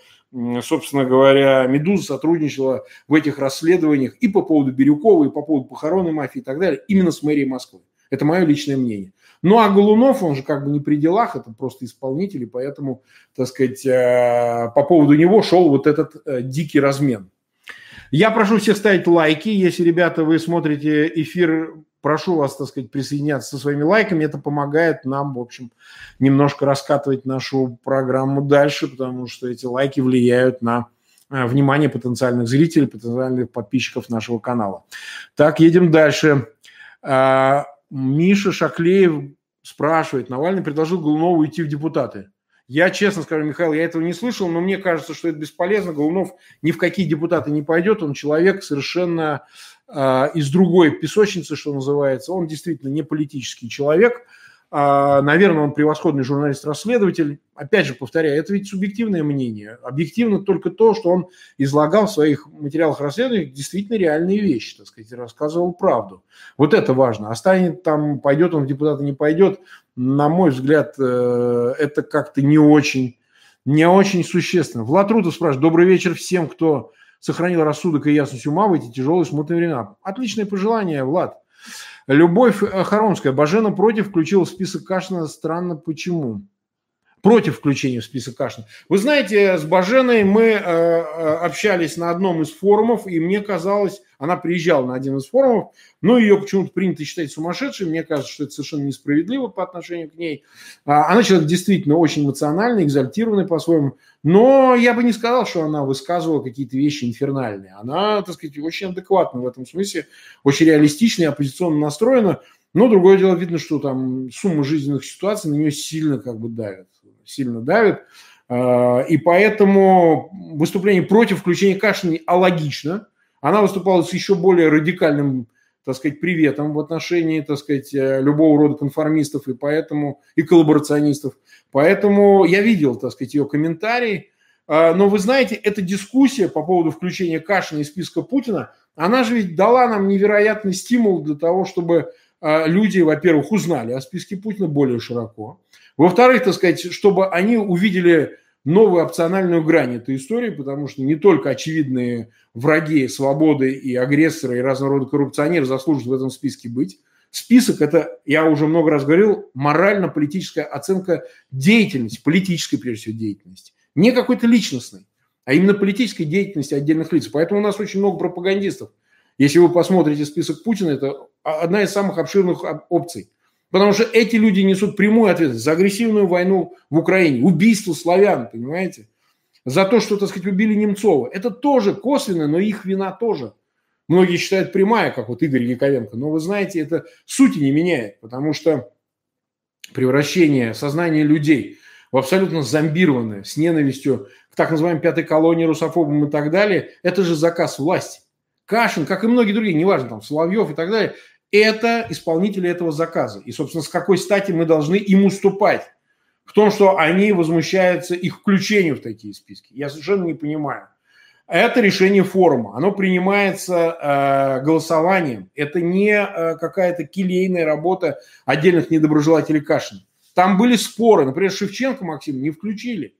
собственно говоря, «Медуза» сотрудничала в этих расследованиях и по поводу Бирюкова, и по поводу похоронной мафии и так далее, именно с мэрией Москвы. Это мое личное мнение. Ну, а Голунов, он же как бы не при делах, это просто исполнитель, и поэтому, так сказать, э, по поводу него шел вот этот э, дикий размен. Я прошу всех ставить лайки. Если, ребята, вы смотрите эфир, прошу вас, так сказать, присоединяться со своими лайками. Это помогает нам, в общем, немножко раскатывать нашу программу дальше, потому что эти лайки влияют на э, внимание потенциальных зрителей, потенциальных подписчиков нашего канала. Так, едем дальше. Миша Шаклеев спрашивает, Навальный предложил Голунову идти в депутаты. Я честно скажу, Михаил, я этого не слышал, но мне кажется, что это бесполезно. Голунов ни в какие депутаты не пойдет. Он человек совершенно э, из другой песочницы, что называется. Он действительно не политический человек. А, наверное, он превосходный журналист-расследователь. Опять же, повторяю, это ведь субъективное мнение. Объективно только то, что он излагал в своих материалах расследования действительно реальные вещи, так сказать, рассказывал правду. Вот это важно. Останет там, пойдет он в депутаты, не пойдет, на мой взгляд, э, это как-то не очень, не очень существенно. Влад Рутов спрашивает, добрый вечер всем, кто сохранил рассудок и ясность ума в эти тяжелые смутные времена. Отличное пожелание, Влад. Любовь Харомская. Бажена против включила в список Кашина. Странно, почему? Против включения в список Кашина. Вы знаете, с Баженой мы э, э, общались на одном из форумов, и мне казалось, она приезжала на один из форумов, но ее почему-то принято считать сумасшедшей. Мне кажется, что это совершенно несправедливо по отношению к ней. А, она человек действительно очень эмоциональный, экзальтированный по-своему. Но я бы не сказал, что она высказывала какие-то вещи инфернальные. Она, так сказать, очень адекватна в этом смысле, очень реалистичная, оппозиционно настроена. Но другое дело, видно, что там сумма жизненных ситуаций на нее сильно как бы давит. Сильно давит. А, и поэтому выступление против включения Кашина алогично – она выступала с еще более радикальным, так сказать, приветом в отношении, так сказать, э, любого рода конформистов и поэтому и коллаборационистов. Поэтому я видел, так сказать, ее комментарии. А, но вы знаете, эта дискуссия по поводу включения Кашина из списка Путина, она же ведь дала нам невероятный стимул для того, чтобы люди, во-первых, узнали о списке Путина более широко. Во-вторых, так сказать, чтобы они увидели новую опциональную грань этой истории, потому что не только очевидные враги свободы и агрессоры и разного рода коррупционеры заслуживают в этом списке быть. Список – это, я уже много раз говорил, морально-политическая оценка деятельности, политической, прежде всего, деятельности. Не какой-то личностной, а именно политической деятельности отдельных лиц. Поэтому у нас очень много пропагандистов. Если вы посмотрите список Путина, это одна из самых обширных опций – Потому что эти люди несут прямую ответственность за агрессивную войну в Украине, убийство славян, понимаете? За то, что, так сказать, убили Немцова. Это тоже косвенно, но их вина тоже. Многие считают прямая, как вот Игорь Яковенко. Но вы знаете, это сути не меняет, потому что превращение сознания людей в абсолютно зомбированное, с ненавистью к так называемой пятой колонии, русофобам и так далее, это же заказ власти. Кашин, как и многие другие, неважно, там, Соловьев и так далее, это исполнители этого заказа. И, собственно, с какой стати мы должны им уступать в том, что они возмущаются их включению в такие списки. Я совершенно не понимаю. Это решение форума. Оно принимается э, голосованием. Это не э, какая-то келейная работа отдельных недоброжелателей Кашина. Там были споры. Например, Шевченко Максим не включили.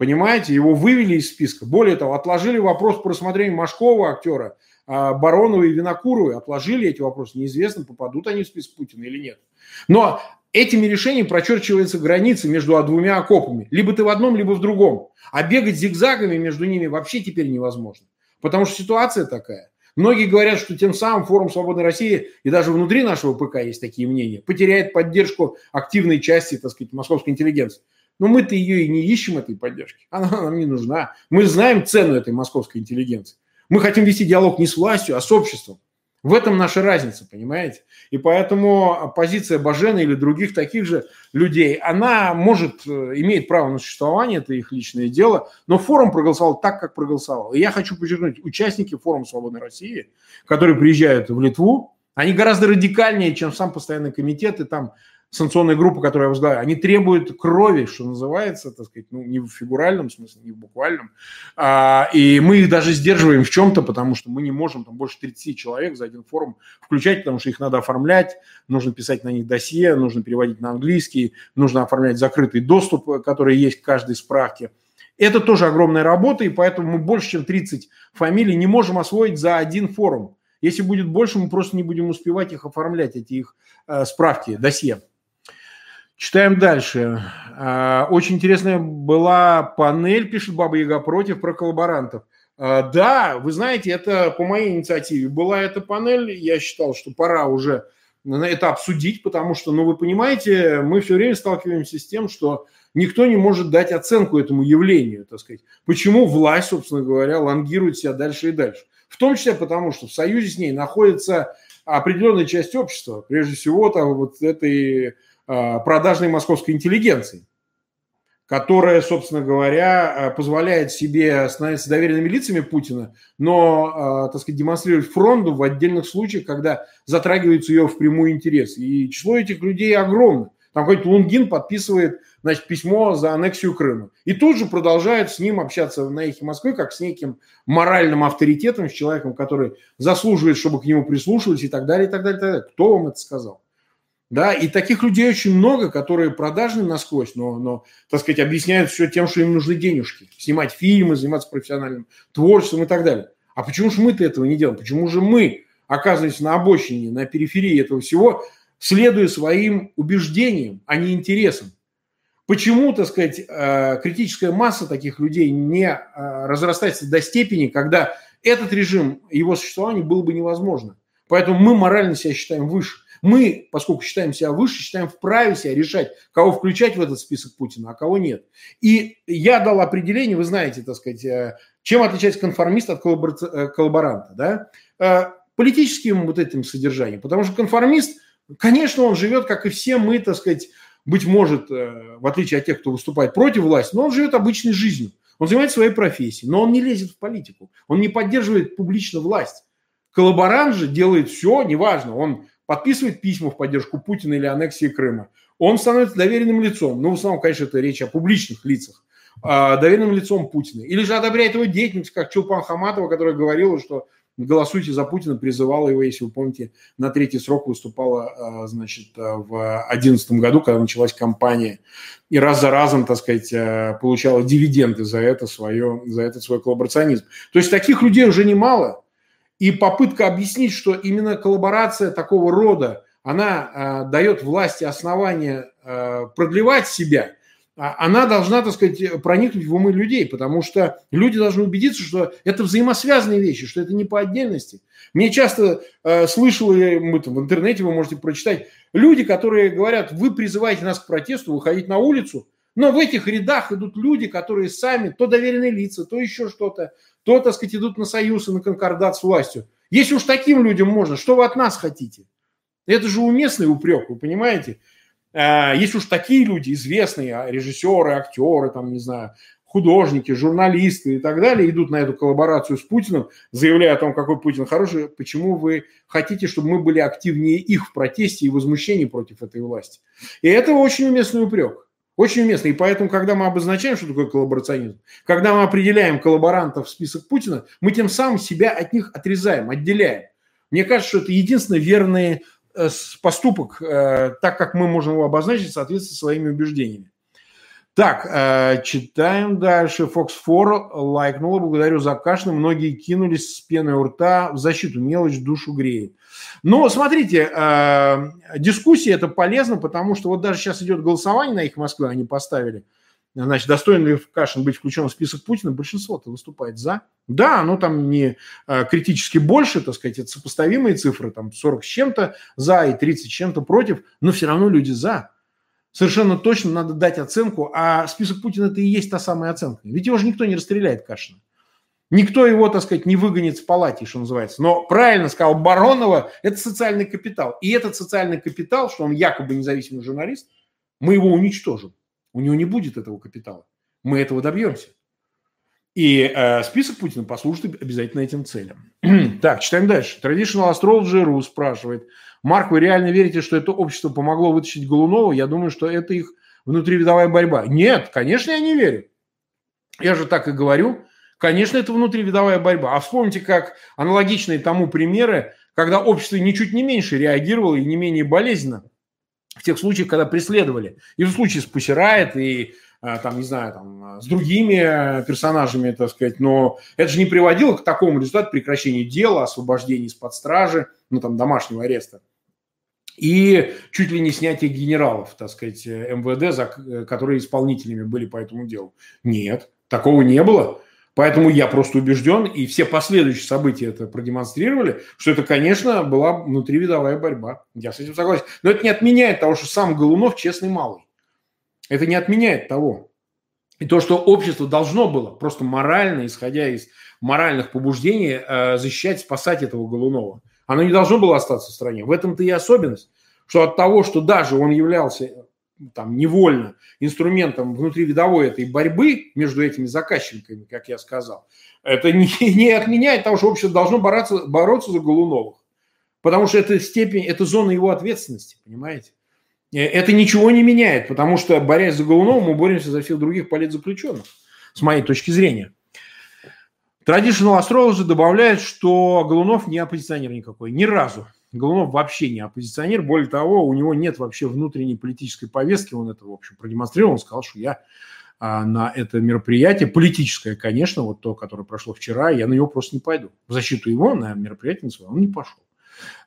Понимаете, его вывели из списка. Более того, отложили вопрос по рассмотрению Машкова, актера, а, Бароновой и Винокуровой отложили эти вопросы. Неизвестно, попадут они в список Путина или нет. Но этими решениями прочерчивается граница между двумя окопами. Либо ты в одном, либо в другом. А бегать зигзагами между ними вообще теперь невозможно. Потому что ситуация такая. Многие говорят, что тем самым форум «Свободной России» и даже внутри нашего ПК есть такие мнения, потеряет поддержку активной части, так сказать, московской интеллигенции. Но мы-то ее и не ищем, этой поддержки. Она нам не нужна. Мы знаем цену этой московской интеллигенции. Мы хотим вести диалог не с властью, а с обществом. В этом наша разница, понимаете? И поэтому позиция Бажена или других таких же людей, она может, э, имеет право на существование, это их личное дело, но форум проголосовал так, как проголосовал. И я хочу подчеркнуть, участники форума «Свободной России», которые приезжают в Литву, они гораздо радикальнее, чем сам постоянный комитет, и там санкционная группа, которую я возглавляю, они требуют крови, что называется, так сказать, ну, не в фигуральном смысле, не в буквальном. А, и мы их даже сдерживаем в чем-то, потому что мы не можем там больше 30 человек за один форум включать, потому что их надо оформлять, нужно писать на них досье, нужно переводить на английский, нужно оформлять закрытый доступ, который есть к каждой справке. Это тоже огромная работа, и поэтому мы больше, чем 30 фамилий не можем освоить за один форум. Если будет больше, мы просто не будем успевать их оформлять, эти их э, справки, досье. Читаем дальше. Э, очень интересная была панель, пишет Баба Яга против, про коллаборантов. Э, да, вы знаете, это по моей инициативе была эта панель. Я считал, что пора уже это обсудить, потому что, ну, вы понимаете, мы все время сталкиваемся с тем, что никто не может дать оценку этому явлению, так сказать. Почему власть, собственно говоря, лонгирует себя дальше и дальше. В том числе потому, что в союзе с ней находится определенная часть общества, прежде всего там вот этой а, продажной московской интеллигенции которая, собственно говоря, э, позволяет себе становиться доверенными лицами Путина, но, э, так сказать, демонстрировать фронту в отдельных случаях, когда затрагивается ее в прямую интерес. И число этих людей огромно. Там какой-то Лунгин подписывает значит, письмо за аннексию Крыма. И тут же продолжает с ним общаться на эхе Москвы, как с неким моральным авторитетом, с человеком, который заслуживает, чтобы к нему прислушивались и так далее, и так далее. И так далее. Кто вам это сказал? Да, и таких людей очень много, которые продажны насквозь, но, но, так сказать, объясняют все тем, что им нужны денежки. Снимать фильмы, заниматься профессиональным творчеством и так далее. А почему же мы-то этого не делаем? Почему же мы оказываемся на обочине, на периферии этого всего, следуя своим убеждениям, а не интересам? Почему, так сказать, э, критическая масса таких людей не э, разрастается до степени, когда этот режим, его существование было бы невозможно? Поэтому мы морально себя считаем выше. Мы, поскольку считаем себя выше, считаем вправе себя решать, кого включать в этот список Путина, а кого нет. И я дал определение, вы знаете, так сказать, э, чем отличается конформист от э, коллаборанта, да? Э, политическим вот этим содержанием. Потому что конформист, конечно, он живет, как и все мы, так сказать, быть может, в отличие от тех, кто выступает против власти, но он живет обычной жизнью. Он занимается своей профессией, но он не лезет в политику. Он не поддерживает публично власть. Коллаборант же делает все, неважно, он подписывает письма в поддержку Путина или аннексии Крыма, он становится доверенным лицом. Ну, в основном, конечно, это речь о публичных лицах. А, доверенным лицом Путина. Или же одобряет его деятельность, как Чулпан Хаматова, которая говорила, что голосуйте за Путина, призывала его, если вы помните, на третий срок выступала, а, значит, а, в 2011 году, когда началась кампания, и раз за разом, так сказать, получала дивиденды за это свое, за этот свой коллаборационизм. То есть таких людей уже немало. И попытка объяснить, что именно коллаборация такого рода, она э, дает власти основания э, продлевать себя, а она должна, так сказать, проникнуть в умы людей, потому что люди должны убедиться, что это взаимосвязанные вещи, что это не по отдельности. Мне часто э, слышал, мы там в интернете вы можете прочитать, люди, которые говорят, вы призываете нас к протесту, выходить на улицу, но в этих рядах идут люди, которые сами то доверенные лица, то еще что-то, то, так сказать, идут на союз и на конкордат с властью. Если уж таким людям можно, что вы от нас хотите? Это же уместный упрек, вы понимаете? А, если уж такие люди, известные а, режиссеры, актеры, там, не знаю, художники, журналисты и так далее идут на эту коллаборацию с Путиным, заявляя о том, какой Путин хороший, почему вы хотите, чтобы мы были активнее их в протесте и возмущении против этой власти? И это очень уместный упрек. Очень уместно. И поэтому, когда мы обозначаем, что такое коллаборационизм, когда мы определяем коллаборантов в список Путина, мы тем самым себя от них отрезаем, отделяем. Мне кажется, что это единственный верный э, поступок, э, так как мы можем его обозначить в соответствии со своими убеждениями. Так, э, читаем дальше. Fox 4 лайкнула. Благодарю за кашель. Многие кинулись с пеной у рта в защиту. Мелочь душу греет. Но смотрите, э, дискуссия это полезно, потому что вот даже сейчас идет голосование на их Москвы, они поставили. Значит, достоин ли Кашин быть включен в список Путина? Большинство-то выступает за. Да, оно там не э, критически больше, так сказать, это сопоставимые цифры, там 40 с чем-то за и 30 с чем-то против, но все равно люди за. Совершенно точно надо дать оценку, а список Путина это и есть та самая оценка. Ведь его же никто не расстреляет, Кашина. Никто его, так сказать, не выгонит с палати, что называется. Но правильно сказал Баронова, это социальный капитал. И этот социальный капитал, что он якобы независимый журналист, мы его уничтожим. У него не будет этого капитала. Мы этого добьемся. И э, список Путина послужит обязательно этим целям. так, читаем дальше. Traditional Astrology.ru спрашивает. Марк, вы реально верите, что это общество помогло вытащить Голунова? Я думаю, что это их внутривидовая борьба. Нет, конечно, я не верю. Я же так и говорю. Конечно, это внутривидовая борьба. А вспомните, как аналогичные тому примеры, когда общество ничуть не меньше реагировало и не менее болезненно в тех случаях, когда преследовали. И в случае с Пусирает, и э, там, не знаю, там, с другими персонажами, так сказать, но это же не приводило к такому результату прекращения дела, освобождения из-под стражи, ну, там, домашнего ареста. И чуть ли не снятие генералов, так сказать, МВД, за, которые исполнителями были по этому делу. Нет, такого не было. Поэтому я просто убежден, и все последующие события это продемонстрировали, что это, конечно, была внутривидовая борьба. Я с этим согласен. Но это не отменяет того, что сам Голунов честный малый. Это не отменяет того. И то, что общество должно было просто морально, исходя из моральных побуждений, э, защищать, спасать этого Голунова. Оно не должно было остаться в стране. В этом-то и особенность, что от того, что даже он являлся там невольно инструментом внутривидовой этой борьбы между этими заказчиками, как я сказал, это не, не отменяет того, что общество должно бороться, бороться за Голуновых. Потому что это степень, это зона его ответственности, понимаете? Э, это ничего не меняет, потому что, борясь за Голунова, мы боремся за всех других политзаключенных, с моей точки зрения. Traditional Astrology добавляет, что Голунов не оппозиционер никакой, ни разу. Голунов вообще не оппозиционер. Более того, у него нет вообще внутренней политической повестки. Он это, в общем, продемонстрировал. Он сказал, что я а, на это мероприятие, политическое, конечно, вот то, которое прошло вчера, я на него просто не пойду. В защиту его на мероприятие на свое он не пошел.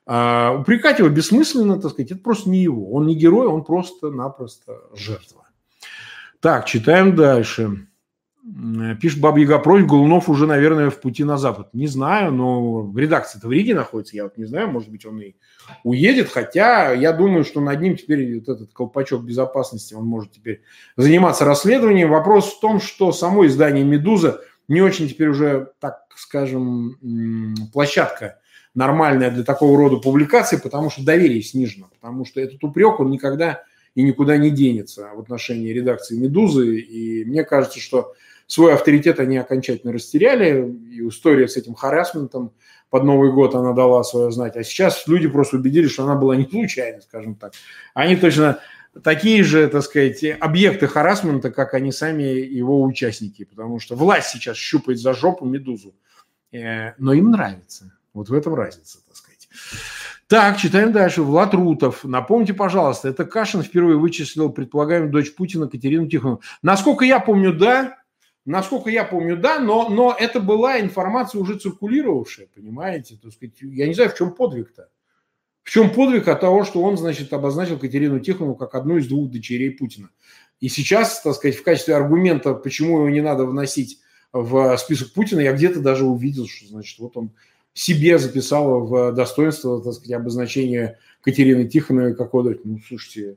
А, упрекать его бессмысленно, так сказать, это просто не его. Он не герой, он просто-напросто жертва. Так, читаем дальше. Пишет Баба Яга прочь, Голунов уже, наверное, в пути на Запад. Не знаю, но в редакции-то в Риге находится, я вот не знаю, может быть, он и уедет, хотя я думаю, что над ним теперь вот этот колпачок безопасности, он может теперь заниматься расследованием. Вопрос в том, что само издание «Медуза» не очень теперь уже, так скажем, площадка нормальная для такого рода публикаций, потому что доверие снижено, потому что этот упрек, он никогда и никуда не денется в отношении редакции «Медузы», и мне кажется, что свой авторитет они окончательно растеряли, и история с этим харасментом под Новый год она дала свое знать. А сейчас люди просто убедились, что она была не случайной, скажем так. Они точно такие же, так сказать, объекты харасмента, как они сами его участники, потому что власть сейчас щупает за жопу медузу, э, но им нравится. Вот в этом разница, так сказать. Так, читаем дальше. Влад Рутов. Напомните, пожалуйста, это Кашин впервые вычислил предполагаемую дочь Путина Катерину Тихонову. Насколько я помню, да. Насколько я помню, да, но, но это была информация уже циркулировавшая, понимаете? То есть, я не знаю, в чем подвиг-то. В чем подвиг от того, что он, значит, обозначил Катерину Тихонову как одну из двух дочерей Путина. И сейчас, так сказать, в качестве аргумента, почему его не надо вносить в список Путина, я где-то даже увидел, что, значит, вот он себе записал в достоинство, так сказать, обозначение Катерины Тихоновой как дочь. Ну, слушайте,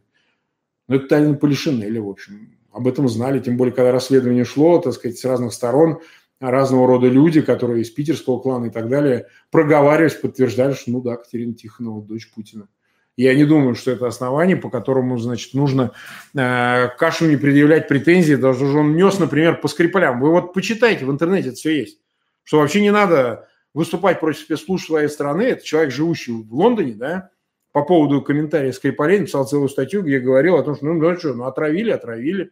ну, это тайна Полишинеля, в общем об этом знали, тем более, когда расследование шло, так сказать, с разных сторон, разного рода люди, которые из питерского клана и так далее, проговариваясь, подтверждали, что, ну да, Катерина Тихонова, дочь Путина. Я не думаю, что это основание, по которому, значит, нужно э, Кашу не предъявлять претензии, даже что он нес, например, по Скрипалям. Вы вот почитайте, в интернете это все есть. Что вообще не надо выступать против спецслужб своей страны. Это человек, живущий в Лондоне, да, по поводу комментария Скрипалей написал целую статью, где говорил о том, что, ну, ну что, ну, отравили, отравили.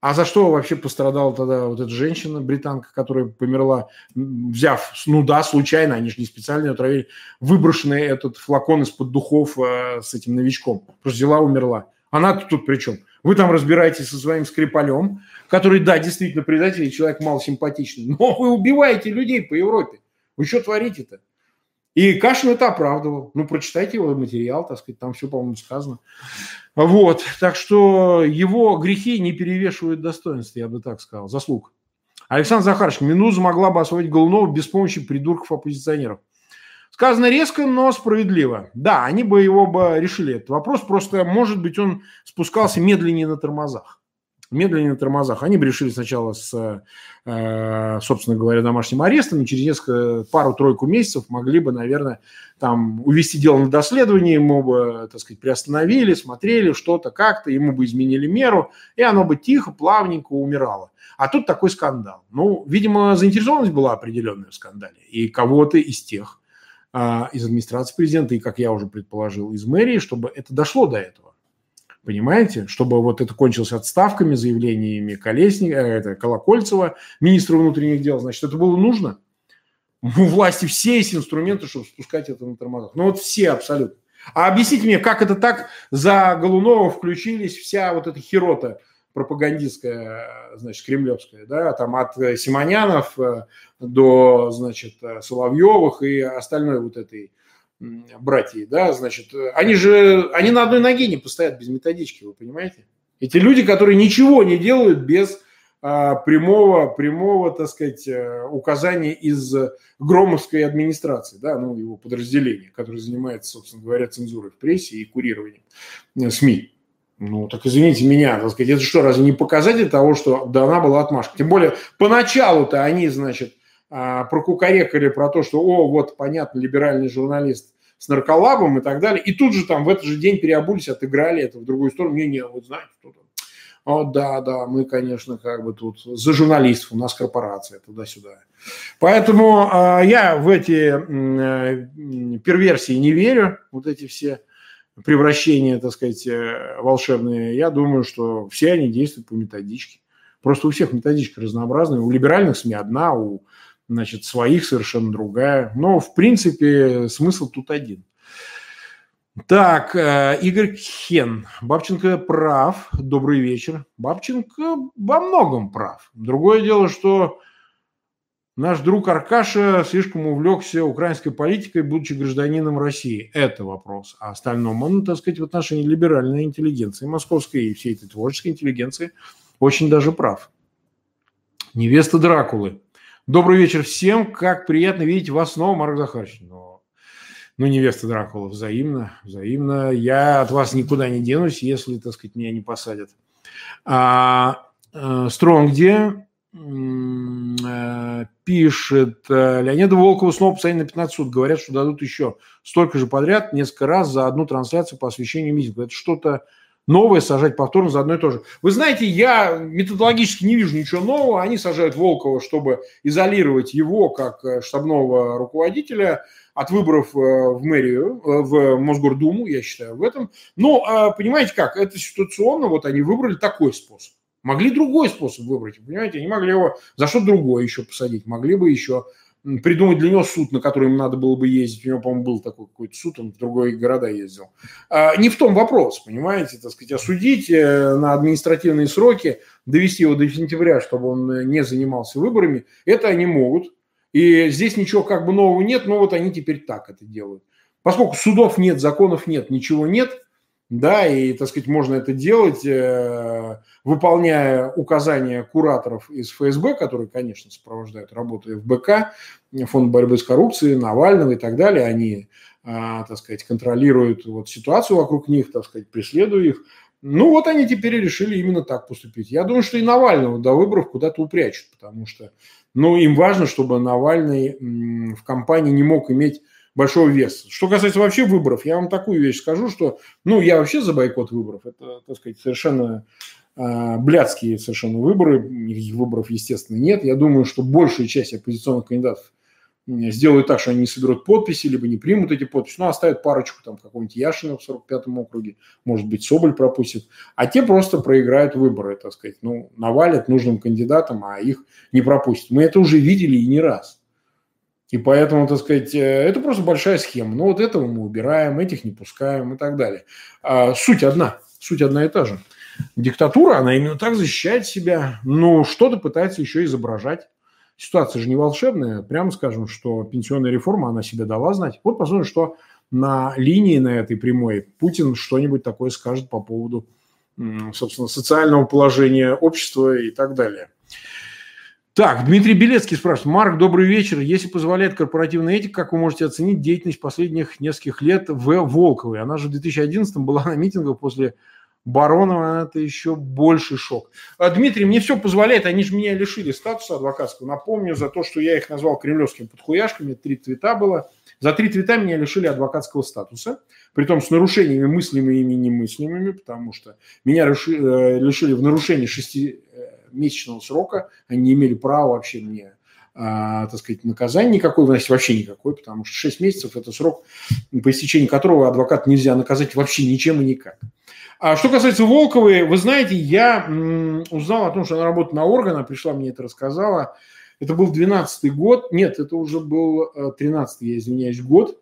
А за что вообще пострадала тогда вот эта женщина, британка, которая померла, взяв, ну да, случайно, они же не специально отравили, выброшенный этот флакон из-под духов э, с этим новичком. Просто взяла, умерла. Она тут при чем? Вы там разбираетесь со своим скрипалем, который, да, действительно предатель, человек мало симпатичный, но вы убиваете людей по Европе. Вы что творите-то? И Кашин это оправдывал. Ну, прочитайте его материал, так сказать, там все, по-моему, сказано. Вот, так что его грехи не перевешивают достоинства, я бы так сказал, заслуг. Александр Захарович, Минуза могла бы освоить Голунова без помощи придурков-оппозиционеров. Сказано резко, но справедливо. Да, они бы его бы решили этот вопрос, просто, может быть, он спускался медленнее на тормозах медленнее на тормозах. Они бы решили сначала с, э, собственно говоря, домашним арестом, и через несколько, пару-тройку месяцев могли бы, наверное, там увести дело на доследование, ему бы, так сказать, приостановили, смотрели что-то как-то, ему бы изменили меру, и оно бы тихо, плавненько умирало. А тут такой скандал. Ну, видимо, заинтересованность была определенная в скандале. И кого-то из тех, э, из администрации президента, и, как я уже предположил, из мэрии, чтобы это дошло до этого. Понимаете? Чтобы вот это кончилось отставками, заявлениями Колесника, э, это, Колокольцева, министра внутренних дел. Значит, это было нужно. У власти все есть инструменты, чтобы спускать это на тормозах. Ну вот все абсолютно. А объясните мне, как это так за Голунова включились вся вот эта херота пропагандистская, значит, кремлевская, да, там от Симонянов до, значит, Соловьевых и остальной вот этой братьев, да, значит, они же, они на одной ноге не постоят без методички, вы понимаете? Эти люди, которые ничего не делают без а, прямого, прямого, так сказать, э, указания из Громовской администрации, да, ну, его подразделения, которое занимается, собственно говоря, цензурой в прессе и курированием э, СМИ. Ну, так извините меня, так сказать, это что, разве не показатель того, что дана была отмашка? Тем более, поначалу-то они, значит, а, прокукарекали про то, что, о, вот, понятно, либеральный журналист с нарколабом и так далее. И тут же там в этот же день переобулись, отыграли это в другую сторону. Не-не, вот знаете, кто там. О, да, да, мы, конечно, как бы тут за журналистов, у нас корпорация, туда-сюда. Поэтому э, я в эти э, перверсии не верю, вот эти все превращения, так сказать, э, волшебные. Я думаю, что все они действуют по методичке. Просто у всех методичка разнообразная. У либеральных СМИ одна, у значит, своих совершенно другая. Но, в принципе, смысл тут один. Так, э, Игорь Хен. Бабченко прав. Добрый вечер. Бабченко во многом прав. Другое дело, что наш друг Аркаша слишком увлекся украинской политикой, будучи гражданином России. Это вопрос. А остальном он, так сказать, в отношении либеральной интеллигенции, московской и всей этой творческой интеллигенции очень даже прав. Невеста Дракулы. Добрый вечер всем. Как приятно видеть вас снова, Марк Захарович. Но, ну, невеста Дракула, взаимно, взаимно. Я от вас никуда не денусь, если, так сказать, меня не посадят. А, а Стронг пишет, э, Леонида Волкова снова посадили на 15 суд. Говорят, что дадут еще столько же подряд, несколько раз за одну трансляцию по освещению митинга. Это что-то новое сажать повторно за одно и то же. Вы знаете, я методологически не вижу ничего нового. Они сажают Волкова, чтобы изолировать его как э, штабного руководителя от выборов э, в мэрию, э, в Мосгордуму, я считаю, в этом. Но, а, понимаете как, это ситуационно, вот они выбрали такой способ. Могли другой способ выбрать, понимаете, они могли его за что другое еще посадить, могли бы еще придумать для него суд, на который ему надо было бы ездить. У него, по-моему, был такой какой-то суд, он в другие города ездил. А, не в том вопрос, понимаете, так сказать, осудить э, на административные сроки, довести его до сентября, чтобы он э, не занимался выборами, это они могут. И здесь ничего как бы нового нет, но вот они теперь так это делают. Поскольку судов нет, законов нет, ничего нет – да, и, так сказать, можно это делать, э, выполняя указания кураторов из ФСБ, которые, конечно, сопровождают работу ФБК, Фонд борьбы с коррупцией, Навального и так далее. Они, а, так сказать, контролируют вот ситуацию вокруг них, так сказать, преследуя их. Ну, вот они теперь решили именно так поступить. Я думаю, что и Навального до выборов куда-то упрячут, потому что, ну, им важно, чтобы Навальный в кампании не мог иметь большого веса. Что касается вообще выборов, я вам такую вещь скажу, что, ну, я вообще за бойкот выборов. Это, так сказать, совершенно блядские совершенно выборы. Никаких выборов, естественно, нет. Я думаю, что большая часть оппозиционных кандидатов сделают так, что они не соберут подписи, либо не примут эти подписи, ну, оставят парочку, там, какого-нибудь Яшина в 45-м округе, может быть, Соболь пропустит, а те просто проиграют выборы, так сказать, ну, навалят нужным кандидатам, а их не пропустят. Мы это уже видели и не раз. И поэтому, так сказать, э, это просто большая схема. Ну, вот этого мы убираем, этих не пускаем и так далее. А суть одна, суть одна и та же. Диктатура, она именно так защищает себя, но что-то пытается еще изображать. Ситуация же не волшебная. Прямо скажем, что пенсионная реформа, она себе дала знать. Вот посмотрим, что на линии на этой прямой Путин что-нибудь такое скажет по поводу, собственно, социального положения общества и так далее. Так, Дмитрий Белецкий спрашивает. Марк, добрый вечер. Если позволяет корпоративная этика, как вы можете оценить деятельность последних нескольких лет в Волковой? Она же в 2011 была на митингах после Баронова, это еще больше шок. А, Дмитрий, мне все позволяет, они же меня лишили статуса адвокатского. Напомню, за то, что я их назвал кремлевскими подхуяшками, три твита было. За три твита меня лишили адвокатского статуса, притом с нарушениями мыслимыми и немыслимыми, потому что меня э, лишили в нарушении шести месячного срока, они не имели права вообще мне а, так сказать, наказание никакой выносить, вообще никакой, потому что 6 месяцев – это срок, по истечении которого адвокат нельзя наказать вообще ничем и никак. А что касается Волковой, вы знаете, я узнал о том, что она работает на органа, пришла мне это рассказала. Это был 12-й год, нет, это уже был 13-й, э, я извиняюсь, год.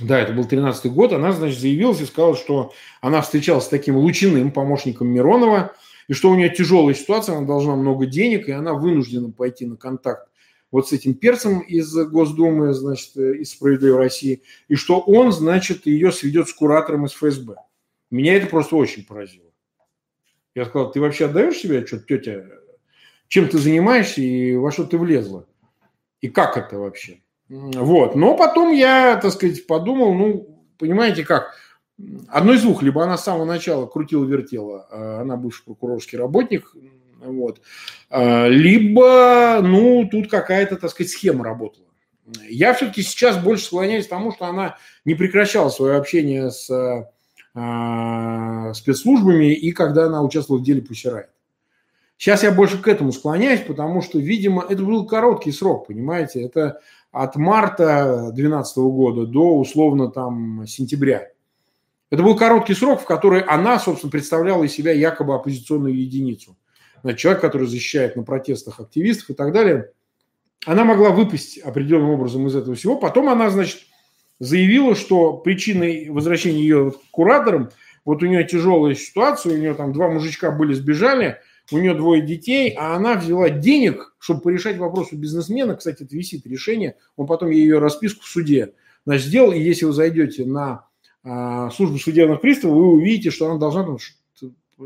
Да, это был 13-й год. Она, значит, заявилась и сказала, что она встречалась с таким Лучиным, помощником Миронова, и что у нее тяжелая ситуация, она должна много денег, и она вынуждена пойти на контакт вот с этим перцем из Госдумы, значит, из «Справедливой России», и что он, значит, ее сведет с куратором из ФСБ. Меня это просто очень поразило. Я сказал, ты вообще отдаешь себе отчет, тетя, чем ты занимаешься и во что ты влезла? И как это вообще? Вот. Но потом я, так сказать, подумал, ну, понимаете как, одно из двух, либо она с самого начала крутила-вертела, а она бывший прокурорский работник, вот, а, либо, ну, тут какая-то, так сказать, схема работала. Я все-таки сейчас больше склоняюсь к тому, что она не прекращала свое общение с а, спецслужбами и когда она участвовала в деле Пусирайт. Сейчас я больше к этому склоняюсь, потому что, видимо, это был короткий срок, понимаете, это от марта 2012 года до условно там сентября. Это был короткий срок, в который она, собственно, представляла из себя якобы оппозиционную единицу. Значит, человек, который защищает на протестах активистов и так далее. Она могла выпасть определенным образом из этого всего. Потом она, значит, заявила, что причиной возвращения ее к кураторам, вот у нее тяжелая ситуация, у нее там два мужичка были, сбежали, у нее двое детей, а она взяла денег, чтобы порешать вопрос у бизнесмена, кстати, это висит решение, он потом ее расписку в суде значит, сделал, и если вы зайдете на службу судебных приставов, вы увидите, что она должна там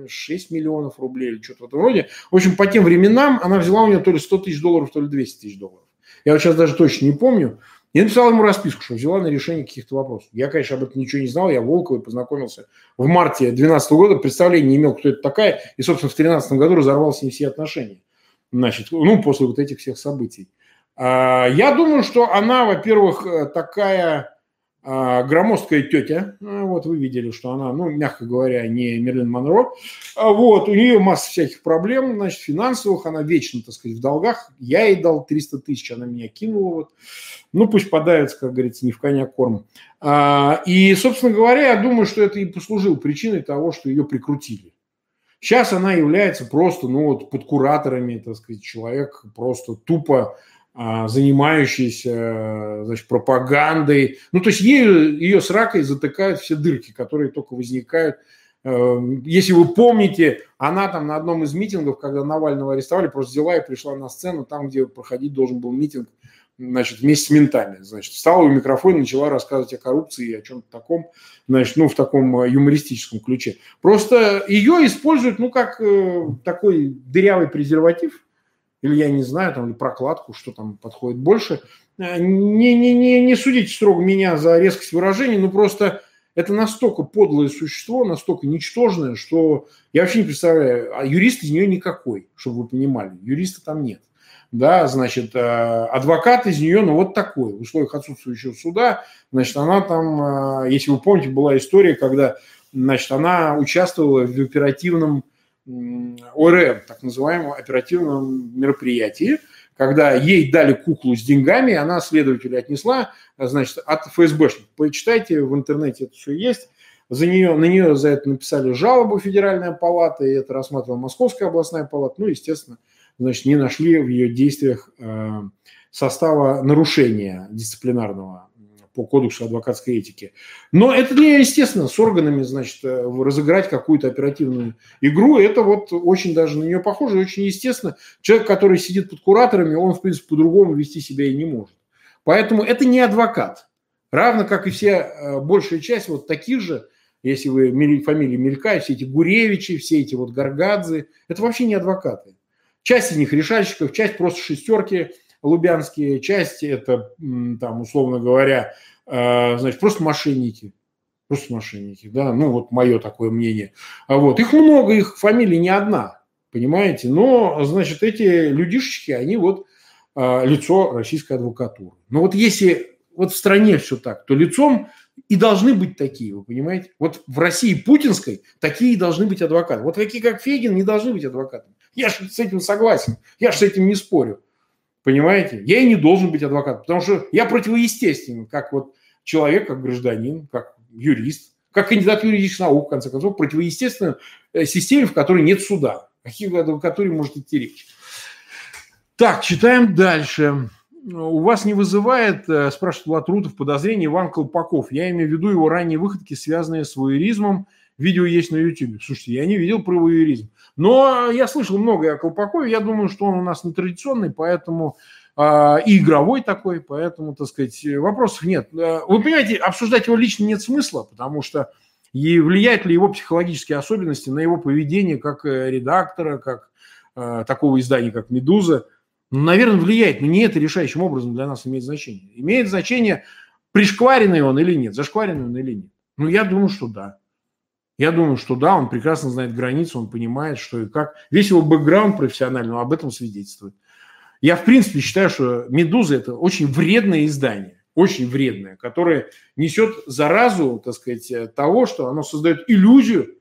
6 миллионов рублей или что-то в этом роде. В общем, по тем временам она взяла у нее то ли 100 тысяч долларов, то ли 200 тысяч долларов. Я вот сейчас даже точно не помню. Я написал ему расписку, что взяла на решение каких-то вопросов. Я, конечно, об этом ничего не знал. Я Волковой познакомился в марте 2012 года. Представления не имел, кто это такая. И, собственно, в 2013 году разорвал с все отношения. Значит, ну, после вот этих всех событий. А, я думаю, что она, во-первых, э, такая а, громоздкая тетя, а, вот вы видели, что она, ну, мягко говоря, не Мерлин Монро, а вот, у нее масса всяких проблем, значит, финансовых, она вечно, так сказать, в долгах, я ей дал 300 тысяч, она меня кинула, вот, ну, пусть подавится, как говорится, не в коня корм. И, собственно говоря, я думаю, что это и послужило причиной того, что ее прикрутили. Сейчас она является просто, ну, вот, под кураторами, так сказать, человек просто тупо а, занимающийся значит, пропагандой. Ну, то есть ею, ее с ракой затыкают все дырки, которые только возникают. Э, если вы помните, она там на одном из митингов, когда Навального арестовали, просто взяла и пришла на сцену, там, где проходить должен был митинг, значит, вместе с ментами. Значит, встала у микрофона, начала рассказывать о коррупции и о чем-то таком, значит, ну, в таком э, юмористическом ключе. Просто ее используют, ну, как э, такой дырявый презерватив – или я не знаю, там, или прокладку, что там подходит больше. Э, не, не, не, не судите строго меня за резкость выражений, но просто это настолько подлое существо, настолько ничтожное, что я вообще не представляю, а юрист из нее никакой, чтобы вы понимали, юриста там нет. Да, значит, э, адвокат из нее, ну, вот такой, в условиях отсутствующего суда, значит, она там, э, если вы помните, была история, когда, значит, она участвовала в оперативном ОРМ, так называемом оперативном мероприятии, когда ей дали куклу с деньгами, она следователя отнесла, значит, от ФСБшников. Почитайте, в интернете это все есть. За нее, на нее за это написали жалобу Федеральная палата, и это рассматривала Московская областная палата. Ну, естественно, значит, не нашли в ее действиях э, состава нарушения дисциплинарного по кодексу адвокатской этики. Но это не естественно с органами, значит, э, разыграть какую-то оперативную игру. Это вот очень даже на нее похоже, очень естественно. Человек, который сидит под кураторами, он, в принципе, по-другому вести себя и не может. Поэтому это не адвокат. Равно как и все, э, большая часть вот таких же, если вы фамилии мелькают, все эти Гуревичи, все эти вот Гаргадзе, это вообще не адвокаты. Часть из них решальщиков, часть просто шестерки – лубянские части, это, там, условно говоря, э, значит, просто мошенники. Просто мошенники, да, ну вот мое такое мнение. А вот их много, их фамилия не одна, понимаете? Но, значит, эти людишечки, они вот э, лицо российской адвокатуры. Но вот если вот в стране все так, то лицом и должны быть такие, вы понимаете? Вот в России путинской такие должны быть адвокаты. Вот такие, как Фегин, не должны быть адвокатами. Я же с этим согласен, я же с этим не спорю. Понимаете? Я и не должен быть адвокатом, потому что я противоестественен, как вот человек, как гражданин, как юрист, как кандидат юридических наук, в конце концов, противоестественно э, системе, в которой нет суда. О каких адвокатуре может идти речь? Так, читаем дальше. У вас не вызывает, э, спрашивает Латрутов, подозрение Иван Колпаков. Я имею в виду его ранние выходки, связанные с вуэризмом видео есть на YouTube. Слушайте, я не видел про воеризм. Но я слышал многое о Колпакове. Я думаю, что он у нас нетрадиционный, поэтому а, и игровой такой, поэтому, так сказать, вопросов нет. Э, вы понимаете, обсуждать его лично нет смысла, потому что и влияют ли его психологические особенности на его поведение как э, редактора, как э, такого издания, как «Медуза», ну, наверное, влияет, но не это решающим образом для нас имеет значение. Имеет значение, пришкваренный он или нет, зашкваренный он или нет. Ну, я думаю, что да. Я думаю, что да, он прекрасно знает границы, он понимает, что и как. Весь его бэкграунд профессиональный об этом свидетельствует. Я, в принципе, считаю, что «Медуза» – это очень вредное издание, очень вредное, которое несет заразу, так сказать, того, что оно создает иллюзию,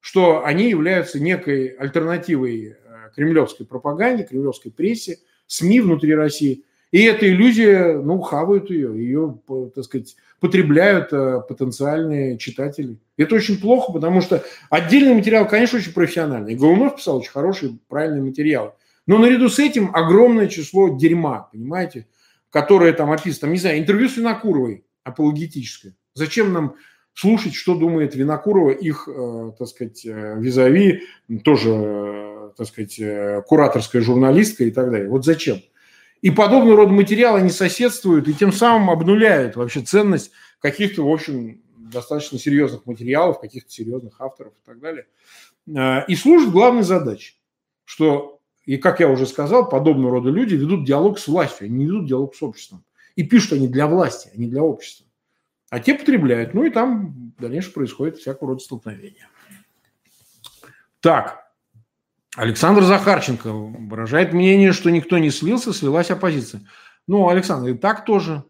что они являются некой альтернативой кремлевской пропаганде, кремлевской прессе, СМИ внутри России. И эта иллюзия, ну, хавают ее, ее, так сказать, потребляют э, потенциальные читатели. Это очень плохо, потому что отдельный материал, конечно, очень профессиональный. Голунов писал очень хороший, правильный материал. Но наряду с этим огромное число дерьма, понимаете, которое там описано. Там, не знаю, интервью с Винокуровой апологетическое. Зачем нам слушать, что думает Винокурова, их, э, так сказать, э, визави, тоже так сказать, кураторская журналистка и так далее. Вот зачем? И подобного рода материалы они соседствуют и тем самым обнуляют вообще ценность каких-то, в общем, достаточно серьезных материалов, каких-то серьезных авторов и так далее. Э, и служат главной задачей, что, и как я уже сказал, подобного рода люди ведут диалог с властью, они не ведут диалог с обществом. И пишут они для власти, а не для общества. А те потребляют. Ну и там дальше происходит всякого рода столкновения. Так, Александр Захарченко выражает мнение, что никто не слился, слилась оппозиция. Ну, Александр, и так тоже.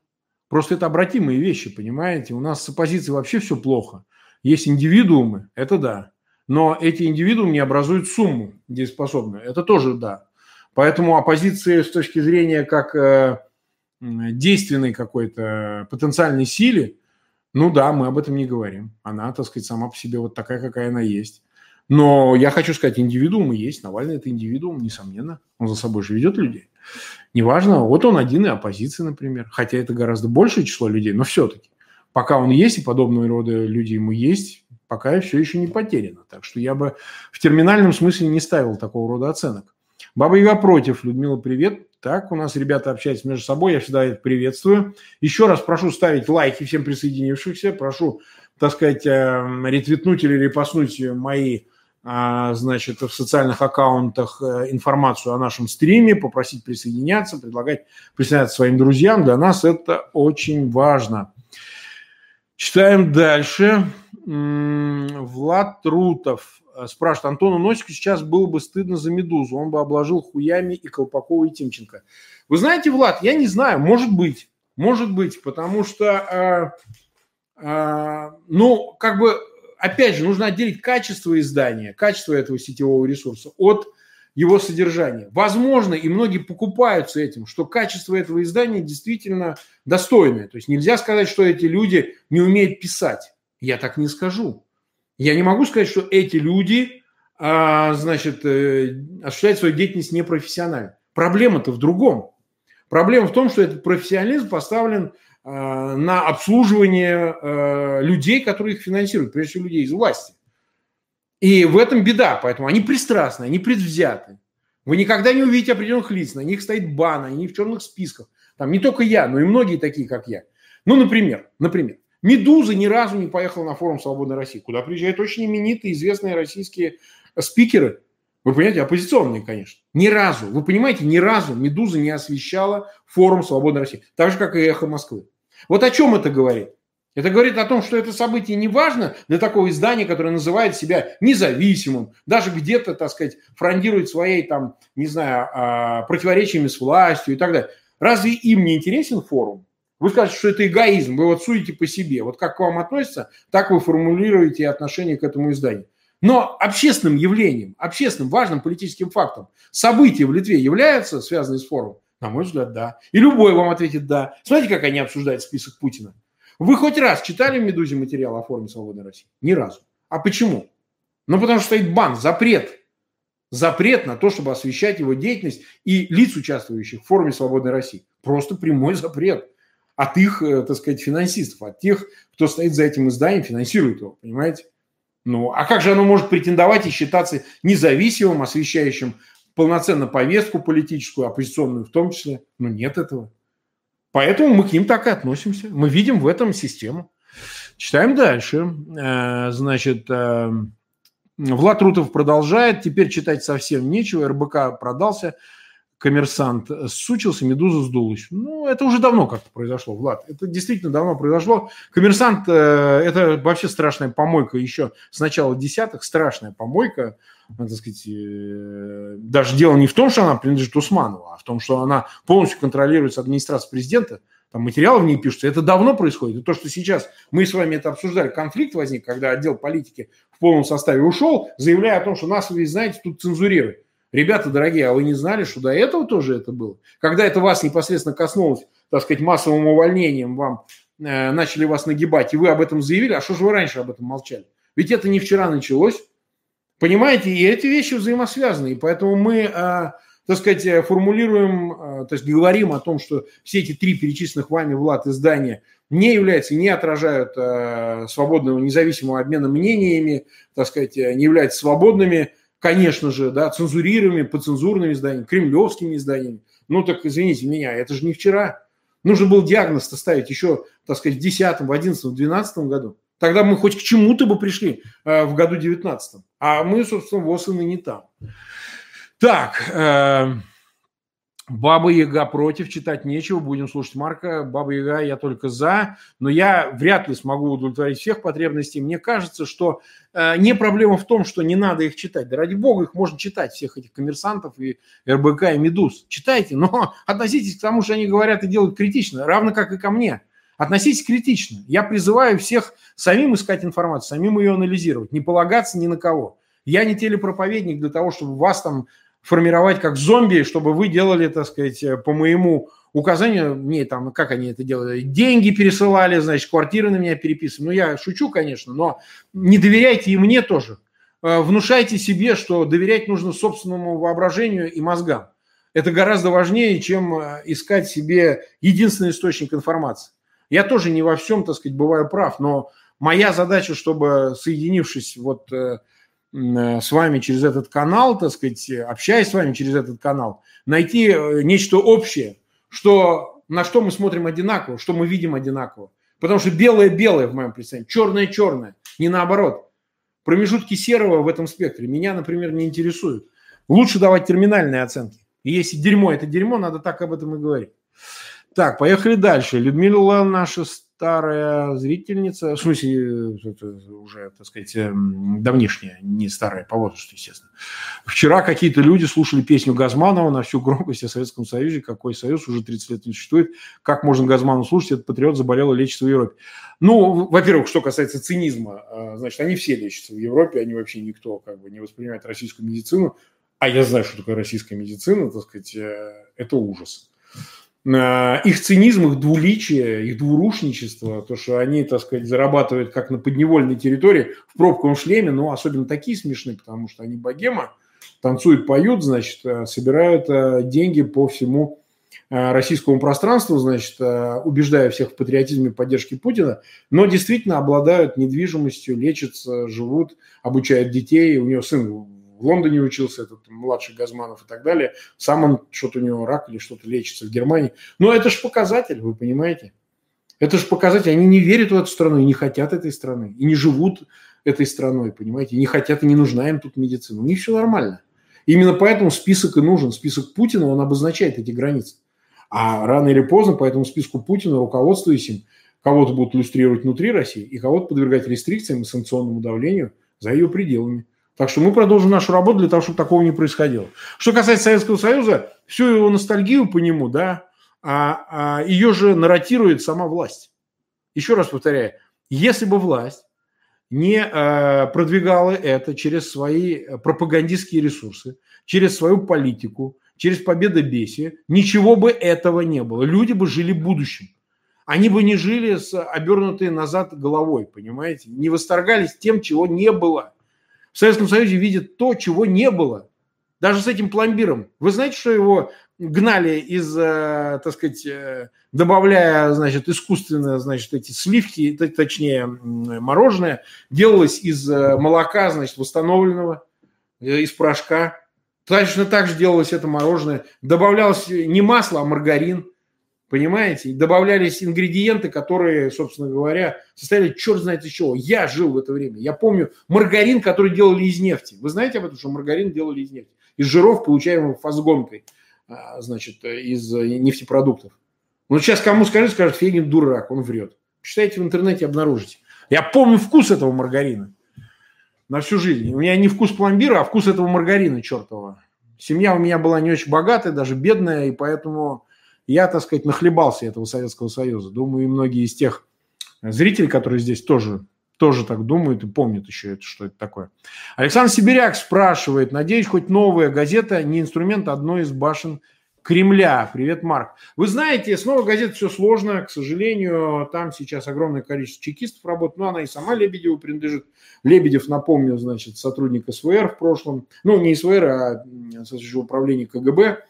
Просто это обратимые вещи, понимаете? У нас с оппозицией вообще все плохо. Есть индивидуумы, это да. Но эти индивидуумы не образуют сумму дееспособную. Это тоже да. Поэтому оппозиция с точки зрения как э, действенной какой-то потенциальной силе, ну да, мы об этом не говорим. Она, так сказать, сама по себе вот такая, какая она есть. Но я хочу сказать, индивидуумы есть. Навальный – это индивидуум, несомненно. Он за собой же ведет людей. Неважно, вот он один и оппозиция, например. Хотя это гораздо большее число людей, но все-таки. Пока он есть, и подобного рода люди ему есть, пока все еще не потеряно. Так что я бы в терминальном смысле не ставил такого рода оценок. Баба Яга против. Людмила, привет. Так, у нас ребята общаются между собой, я всегда это приветствую. Еще раз прошу ставить лайки всем присоединившихся, прошу, так сказать, э, ретвитнуть или репостнуть мои значит, в социальных аккаунтах э, информацию о нашем стриме, попросить присоединяться, предлагать присоединяться своим друзьям. Для нас это очень важно. Читаем дальше. Влад Трутов э, спрашивает, Антону Носику сейчас было бы стыдно за «Медузу», он бы обложил хуями и Колпакова, и Тимченко. Вы знаете, Влад, я не знаю, может быть, может быть, потому что, э, э, ну, как бы опять же, нужно отделить качество издания, качество этого сетевого ресурса от его содержания. Возможно, и многие покупаются этим, что качество этого издания действительно достойное. То есть нельзя сказать, что эти люди не умеют писать. Я так не скажу. Я не могу сказать, что эти люди, а, значит, э, осуществляют свою деятельность непрофессионально. Проблема-то в другом. Проблема в том, что этот профессионализм поставлен на обслуживание э, людей, которые их финансируют, прежде всего людей из власти. И в этом беда, поэтому они пристрастны, они предвзяты. Вы никогда не увидите определенных лиц, на них стоит бан, они в черных списках. Там не только я, но и многие такие, как я. Ну, например, например, «Медуза» ни разу не поехала на форум «Свободной России», куда приезжают очень именитые, известные российские спикеры. Вы понимаете, оппозиционные, конечно. Ни разу, вы понимаете, ни разу «Медуза» не освещала форум «Свободной России», так же, как и «Эхо Москвы». Вот о чем это говорит? Это говорит о том, что это событие не важно для такого издания, которое называет себя независимым, даже где-то, так сказать, фрондирует своей, там, не знаю, а, противоречиями с властью и так далее. Разве им не интересен форум? Вы скажете, что это эгоизм, вы вот судите по себе. Вот как к вам относятся, так вы формулируете отношение к этому изданию. Но общественным явлением, общественным важным политическим фактом события в Литве являются связанные с форумом? На мой взгляд, да. И любой вам ответит «да». Смотрите, как они обсуждают список Путина. Вы хоть раз читали в «Медузе» материал о форуме «Свободной России»? Ни разу. А почему? Ну, потому что стоит бан, запрет. Запрет на то, чтобы освещать его деятельность и лиц, участвующих в форуме «Свободной России». Просто прямой запрет от их, э, так сказать, финансистов, от тех, кто стоит за этим изданием, финансирует его, понимаете? Ну, а как же оно может претендовать и считаться независимым, освещающим полноценно повестку политическую, оппозиционную в том числе? Ну, нет этого. Поэтому мы к ним так и относимся. Мы видим в этом систему. Читаем дальше. Э, значит, э, Влад Рутов продолжает. Теперь читать совсем нечего. РБК продался коммерсант сучился, медуза сдулась. Ну, это уже давно как-то произошло, Влад. Это действительно давно произошло. Коммерсант э, – это вообще страшная помойка еще с начала десятых. Страшная помойка, так сказать. Э, даже дело не в том, что она принадлежит Усманову, а в том, что она полностью контролируется администрацией президента. Там материалы в ней пишутся. Это давно происходит. И то, что сейчас мы с вами это обсуждали, конфликт возник, когда отдел политики в полном составе ушел, заявляя о том, что нас, вы знаете, тут цензурируют. Ребята дорогие, а вы не знали, что до этого тоже это было? Когда это вас непосредственно коснулось, так сказать, массовым увольнением, вам э, начали вас нагибать, и вы об этом заявили, а что же вы раньше об этом молчали? Ведь это не вчера началось. Понимаете, и эти вещи взаимосвязаны. И поэтому мы, э, так сказать, э, формулируем, э, то есть говорим о том, что все эти три перечисленных вами, Влад, издания не являются, не отражают э, свободного, независимого обмена мнениями, так сказать, э, не являются свободными конечно же, да, цензурируемыми, подцензурными изданиями, кремлевскими изданиями. Ну так, извините меня, это же не вчера. Нужно был диагноз ставить еще, так сказать, в 10, в 11, в 12 году. Тогда мы хоть к чему-то бы пришли э, в году 19. А мы, собственно, вот и не там. Так, э, Баба Яга против, читать нечего, будем слушать Марка. Баба Яга я только за, но я вряд ли смогу удовлетворить всех потребностей. Мне кажется, что э, не проблема в том, что не надо их читать. Да ради бога, их можно читать, всех этих коммерсантов и РБК и Медуз. Читайте, но относитесь к тому, что они говорят и делают критично, равно как и ко мне. Относитесь критично. Я призываю всех самим искать информацию, самим ее анализировать, не полагаться ни на кого. Я не телепроповедник для того, чтобы вас там формировать как зомби, чтобы вы делали, так сказать, э, по моему указанию, мне там, как они это делали, деньги пересылали, значит, квартиры на меня переписывали. Ну, я шучу, конечно, но не доверяйте и мне тоже. Э, внушайте себе, что доверять нужно собственному воображению и мозгам. Это гораздо важнее, чем э, искать себе единственный источник информации. Я тоже не во всем, так сказать, бываю прав, но моя задача, чтобы, соединившись вот с вами через этот канал, так сказать, общаясь с вами через этот канал, найти э, нечто общее, что, на что мы смотрим одинаково, что мы видим одинаково. Потому что белое-белое в моем представлении, черное-черное, не наоборот. Промежутки серого в этом спектре меня, например, не интересуют. Лучше давать терминальные оценки. И если дерьмо – это дерьмо, надо так об этом и говорить. Так, поехали дальше. Людмила наша старая зрительница, в смысле, уже, так сказать, эм, давнишняя, не старая по возрасту, естественно. Вчера какие-то люди слушали песню Газманова на всю громкость о Советском Союзе. Какой союз уже 30 лет не существует. Как можно Газманова слушать? Этот патриот заболел и лечится в Европе. Ну, во-первых, что касается цинизма, э, значит, они все лечатся в Европе, они вообще никто как бы не воспринимает российскую медицину. А я знаю, что такое российская медицина, так сказать, э, это ужас. Э, их цинизм, их двуличие, их двурушничество, то, что они, так сказать, зарабатывают как на подневольной территории в пробковом шлеме, но особенно такие смешные, потому что они богема, танцуют, поют, значит, э, собирают э, деньги по всему российскому пространству, значит, убеждая всех в патриотизме и поддержке Путина, но действительно обладают недвижимостью, лечатся, живут, обучают детей. У него сын в Лондоне учился, этот младший Газманов и так далее. Сам он, что-то у него рак или что-то лечится в Германии. Но это же показатель, вы понимаете? Это же показатель. Они не верят в эту страну и не хотят этой страны. И не живут этой страной, понимаете? И не хотят, и не нужна им тут медицина. У них все нормально. Именно поэтому список и нужен. Список Путина, он обозначает эти границы. А рано или поздно по этому списку Путина, руководствуясь им, кого-то будут иллюстрировать внутри России и кого-то подвергать рестрикциям и санкционному давлению за ее пределами. Так что мы продолжим нашу работу для того, чтобы такого не происходило. Что касается Советского Союза, всю его ностальгию по нему, да, а, а ее же нарратирует сама власть. Еще раз повторяю, если бы власть не э, продвигала это через свои пропагандистские ресурсы, через свою политику, через победобесие, ничего бы этого не было. Люди бы жили будущим. Они бы не жили с обернутой назад головой, понимаете? Не восторгались тем, чего не было в Советском Союзе видят то, чего не было. Даже с этим пломбиром. Вы знаете, что его гнали из, э, так сказать, э, добавляя, значит, искусственно, значит, эти сливки, точнее, мороженое, делалось из э, молока, значит, восстановленного, из порошка. Точно так же делалось это мороженое. Добавлялось не масло, а маргарин. Понимаете? добавлялись ингредиенты, которые, собственно говоря, состояли черт знает из чего. Я жил в это время. Я помню маргарин, который делали из нефти. Вы знаете об этом, что маргарин делали из нефти? Из жиров, получаемых фазгонкой, а, значит, из нефтепродуктов. Ну, сейчас кому скажи, скажет, Фегин дурак, он врет. Читайте в интернете, обнаружите. Я помню вкус этого маргарина на всю жизнь. У меня не вкус пломбира, а вкус этого маргарина чертового. Семья у меня была не очень богатая, даже бедная, и поэтому я, так сказать, нахлебался этого Советского Союза. Думаю, и многие из тех зрителей, которые здесь тоже, тоже так думают и помнят еще, это, что это такое. Александр Сибиряк спрашивает, надеюсь, хоть новая газета не инструмент одной из башен Кремля. Привет, Марк. Вы знаете, с новой газетой все сложно, к сожалению, там сейчас огромное количество чекистов работает, но она и сама Лебедеву принадлежит. Лебедев, напомню, значит, сотрудник СВР в прошлом, ну, не СВР, а управления КГБ.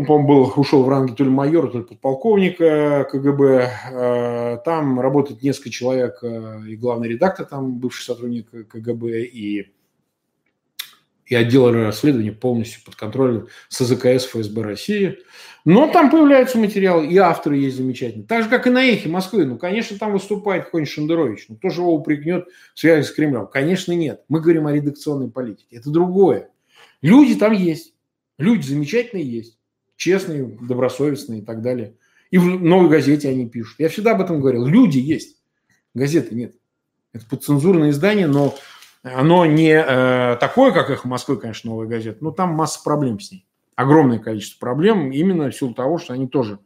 Он, по-моему, был, ушел в ранге то ли майора, то ли подполковника КГБ. Э, там работает несколько человек, э, и главный редактор там, бывший сотрудник КГБ, и, и отдел расследования полностью под контролем СЗКС ФСБ России. Но там появляются материалы, и авторы есть замечательные. Так же, как и на Эхе Москвы. Ну, конечно, там выступает какой-нибудь Шендерович. Ну, кто его упрекнет в связи с Кремлем? Конечно, нет. Мы говорим о редакционной политике. Это другое. Люди там есть. Люди замечательные есть честные, добросовестные и так далее. И в новой газете они пишут. Я всегда об этом говорил. Люди есть, газеты нет. Это подцензурное издание, но оно не э, такое, как «Эхо Москвы», конечно, новая газета, но там масса проблем с ней. Огромное количество проблем именно в силу того, что они тоже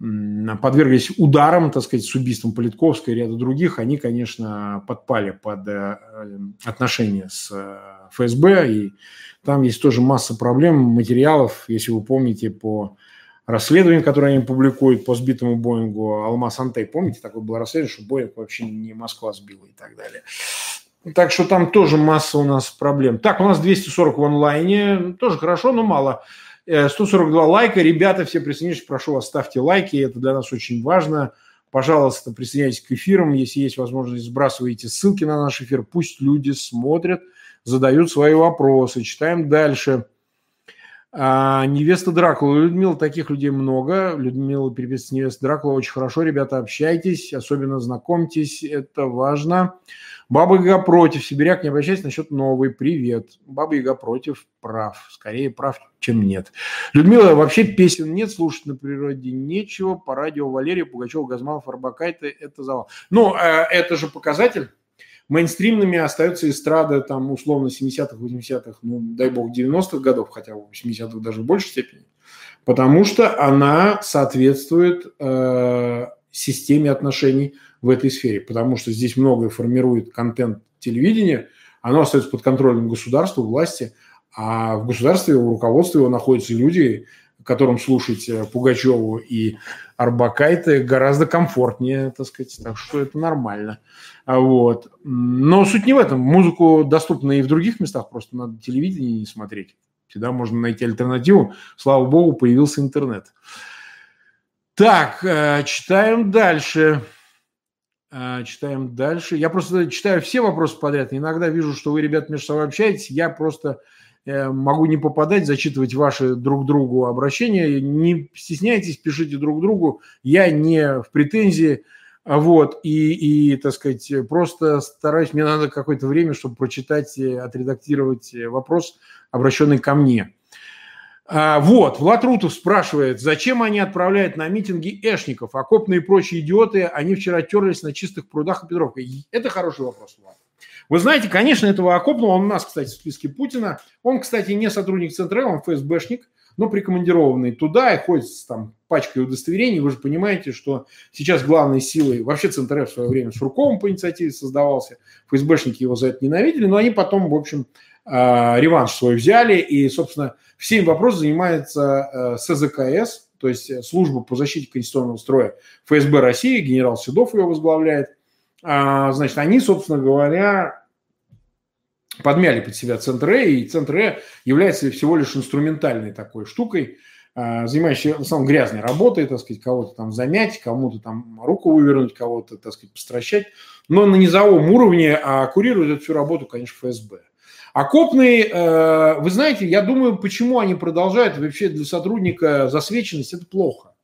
подверглись ударам, так сказать, с убийством Политковской и ряда других, они, конечно, подпали под э, отношения с э, ФСБ, и там есть тоже масса проблем, материалов, если вы помните, по расследованию, которое они публикуют по сбитому Боингу Алмаз Антей. Помните, такое было расследование, что Боинг вообще не Москва сбила и так далее. Так что там тоже масса у нас проблем. Так, у нас 240 в онлайне, тоже хорошо, но мало. 142 э, лайка. Ребята, все присоединитесь, прошу вас, ставьте лайки, это для нас очень важно. Пожалуйста, присоединяйтесь к эфирам, если есть возможность, сбрасывайте ссылки на наш эфир, пусть люди смотрят, задают свои вопросы. Читаем дальше. А, невеста Дракула. Людмила, таких людей много. Людмила переписывается невеста Дракула. Очень хорошо, ребята, общайтесь, особенно знакомьтесь, это важно. Баба Яга против. Сибиряк, не обращайся насчет новой. Привет. Баба Яга против. Прав. Скорее прав, чем нет. Людмила, вообще песен нет, слушать на природе нечего. По радио Валерия Пугачева, Газманов, Арбакайте. Это завал. Ну, э, это же показатель. Мейнстримными остаются эстрады, там, условно, 70-х, 80-х, ну, дай бог, 90-х годов, хотя в 80-х даже в большей степени. Потому что она соответствует э, системе отношений в этой сфере, потому что здесь многое формирует контент телевидения, оно остается под контролем государства, власти, а в государстве, у руководства его находятся люди, которым слушать э, Пугачеву и Арбакайте гораздо комфортнее, так сказать, так что это нормально. А вот. Но суть не в этом. Музыку доступна и в других местах, просто надо телевидение не смотреть. Всегда можно найти альтернативу. Слава богу, появился интернет. Так, э, читаем дальше. Э, читаем дальше. Я просто читаю все вопросы подряд. Иногда вижу, что вы, ребят, между собой общаетесь. Я просто могу не попадать, зачитывать ваши друг другу обращения. Не стесняйтесь, пишите друг другу. Я не в претензии. Вот, и, и, так сказать, просто стараюсь, мне надо какое-то время, чтобы прочитать, отредактировать вопрос, обращенный ко мне. А, вот, Влад Рутов спрашивает, зачем они отправляют на митинги эшников, окопные и прочие идиоты, они вчера терлись на чистых прудах и Петровкой. Это хороший вопрос, Влад. Вы знаете, конечно, этого окопного, он у нас, кстати, в списке Путина, он, кстати, не сотрудник Центра, он ФСБшник, но прикомандированный туда и ходит с там, пачкой удостоверений. Вы же понимаете, что сейчас главной силой, вообще Центр в свое время с Руковым по инициативе создавался, ФСБшники его за это ненавидели, но они потом, в общем, а, реванш свой взяли, и, собственно, всем вопросом занимается э, СЗКС, то есть э, служба по защите конституционного строя ФСБ России, генерал Седов ее возглавляет. А, значит, они, собственно говоря, подмяли под себя Центр Э, и Центр Э является всего лишь инструментальной такой штукой, а, занимающейся в основном грязной работой, так сказать, кого-то там замять, кому-то там руку вывернуть, кого-то, так сказать, постращать. Но на низовом уровне а курирует эту всю работу, конечно, ФСБ. Окопные, э, вы знаете, я думаю, почему они продолжают, вообще для сотрудника засвеченность это плохо.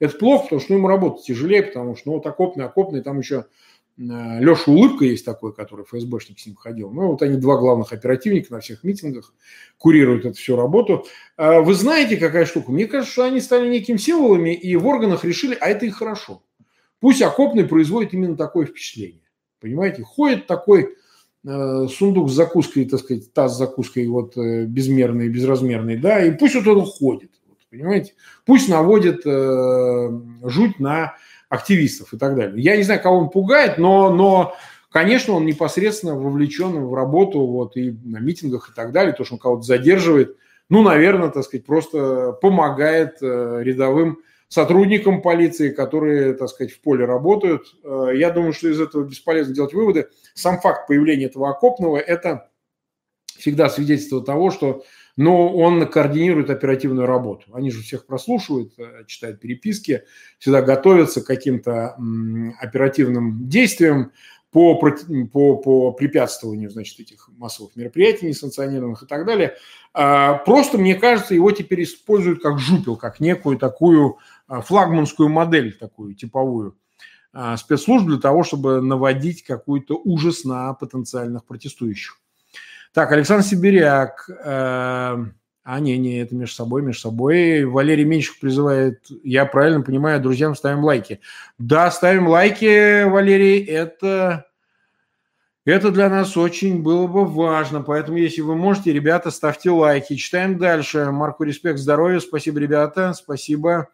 Это плохо, потому что ну, ему работать тяжелее, потому что ну, вот окопный, окопный, там еще Леша Улыбка есть такой, который ФСБшник с ним ходил. Ну, вот они два главных оперативника на всех митингах, курируют эту всю работу. А вы знаете, какая штука? Мне кажется, что они стали неким символами, и в органах решили, а это и хорошо. Пусть окопный производит именно такое впечатление. Понимаете? Ходит такой э, сундук с закуской, так сказать, таз с закуской вот э, безмерный, безразмерный, да, и пусть вот он ходит. Вот, понимаете? Пусть наводит э, жуть на активистов и так далее. Я не знаю, кого он пугает, но, но конечно, он непосредственно вовлечен в работу вот, и на митингах и так далее, то, что он кого-то задерживает, ну, наверное, так сказать, просто помогает э, рядовым сотрудникам полиции, которые, так сказать, в поле работают. Э, я думаю, что из этого бесполезно делать выводы. Сам факт появления этого окопного – это всегда свидетельство того, что но он координирует оперативную работу. Они же всех прослушивают, э, читают переписки, всегда готовятся к каким-то оперативным действиям по, по, по препятствованию значит, этих массовых мероприятий несанкционированных и так далее. А, просто, мне кажется, его теперь используют как жупел, как некую такую а, флагманскую модель, такую типовую а, спецслужб для того, чтобы наводить какой-то ужас на потенциальных протестующих. Так, Александр Сибиряк. Э, а, не, не, это между собой, между собой. Валерий Меньших призывает, я правильно понимаю, друзьям ставим лайки. Да, ставим лайки, Валерий, это, это для нас очень было бы важно. Поэтому, если вы можете, ребята, ставьте лайки. Читаем дальше. Марку респект, здоровья. Спасибо, ребята. Спасибо.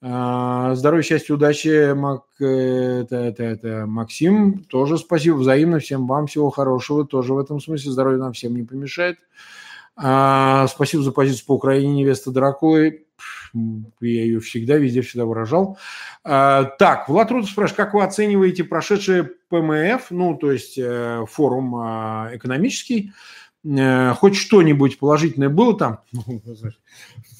А, здоровья, счастья, удачи, Мак... это, это, это Максим. Тоже спасибо взаимно. Всем вам всего хорошего. Тоже в этом смысле. Здоровье нам всем не помешает. А, спасибо за позицию по Украине невеста Дракулы. Я ее всегда, везде всегда выражал. А, так, Влад Рудов спрашивает, как вы оцениваете прошедший ПМФ, ну, то есть э, форум а, экономический, э, хоть что-нибудь положительное было там?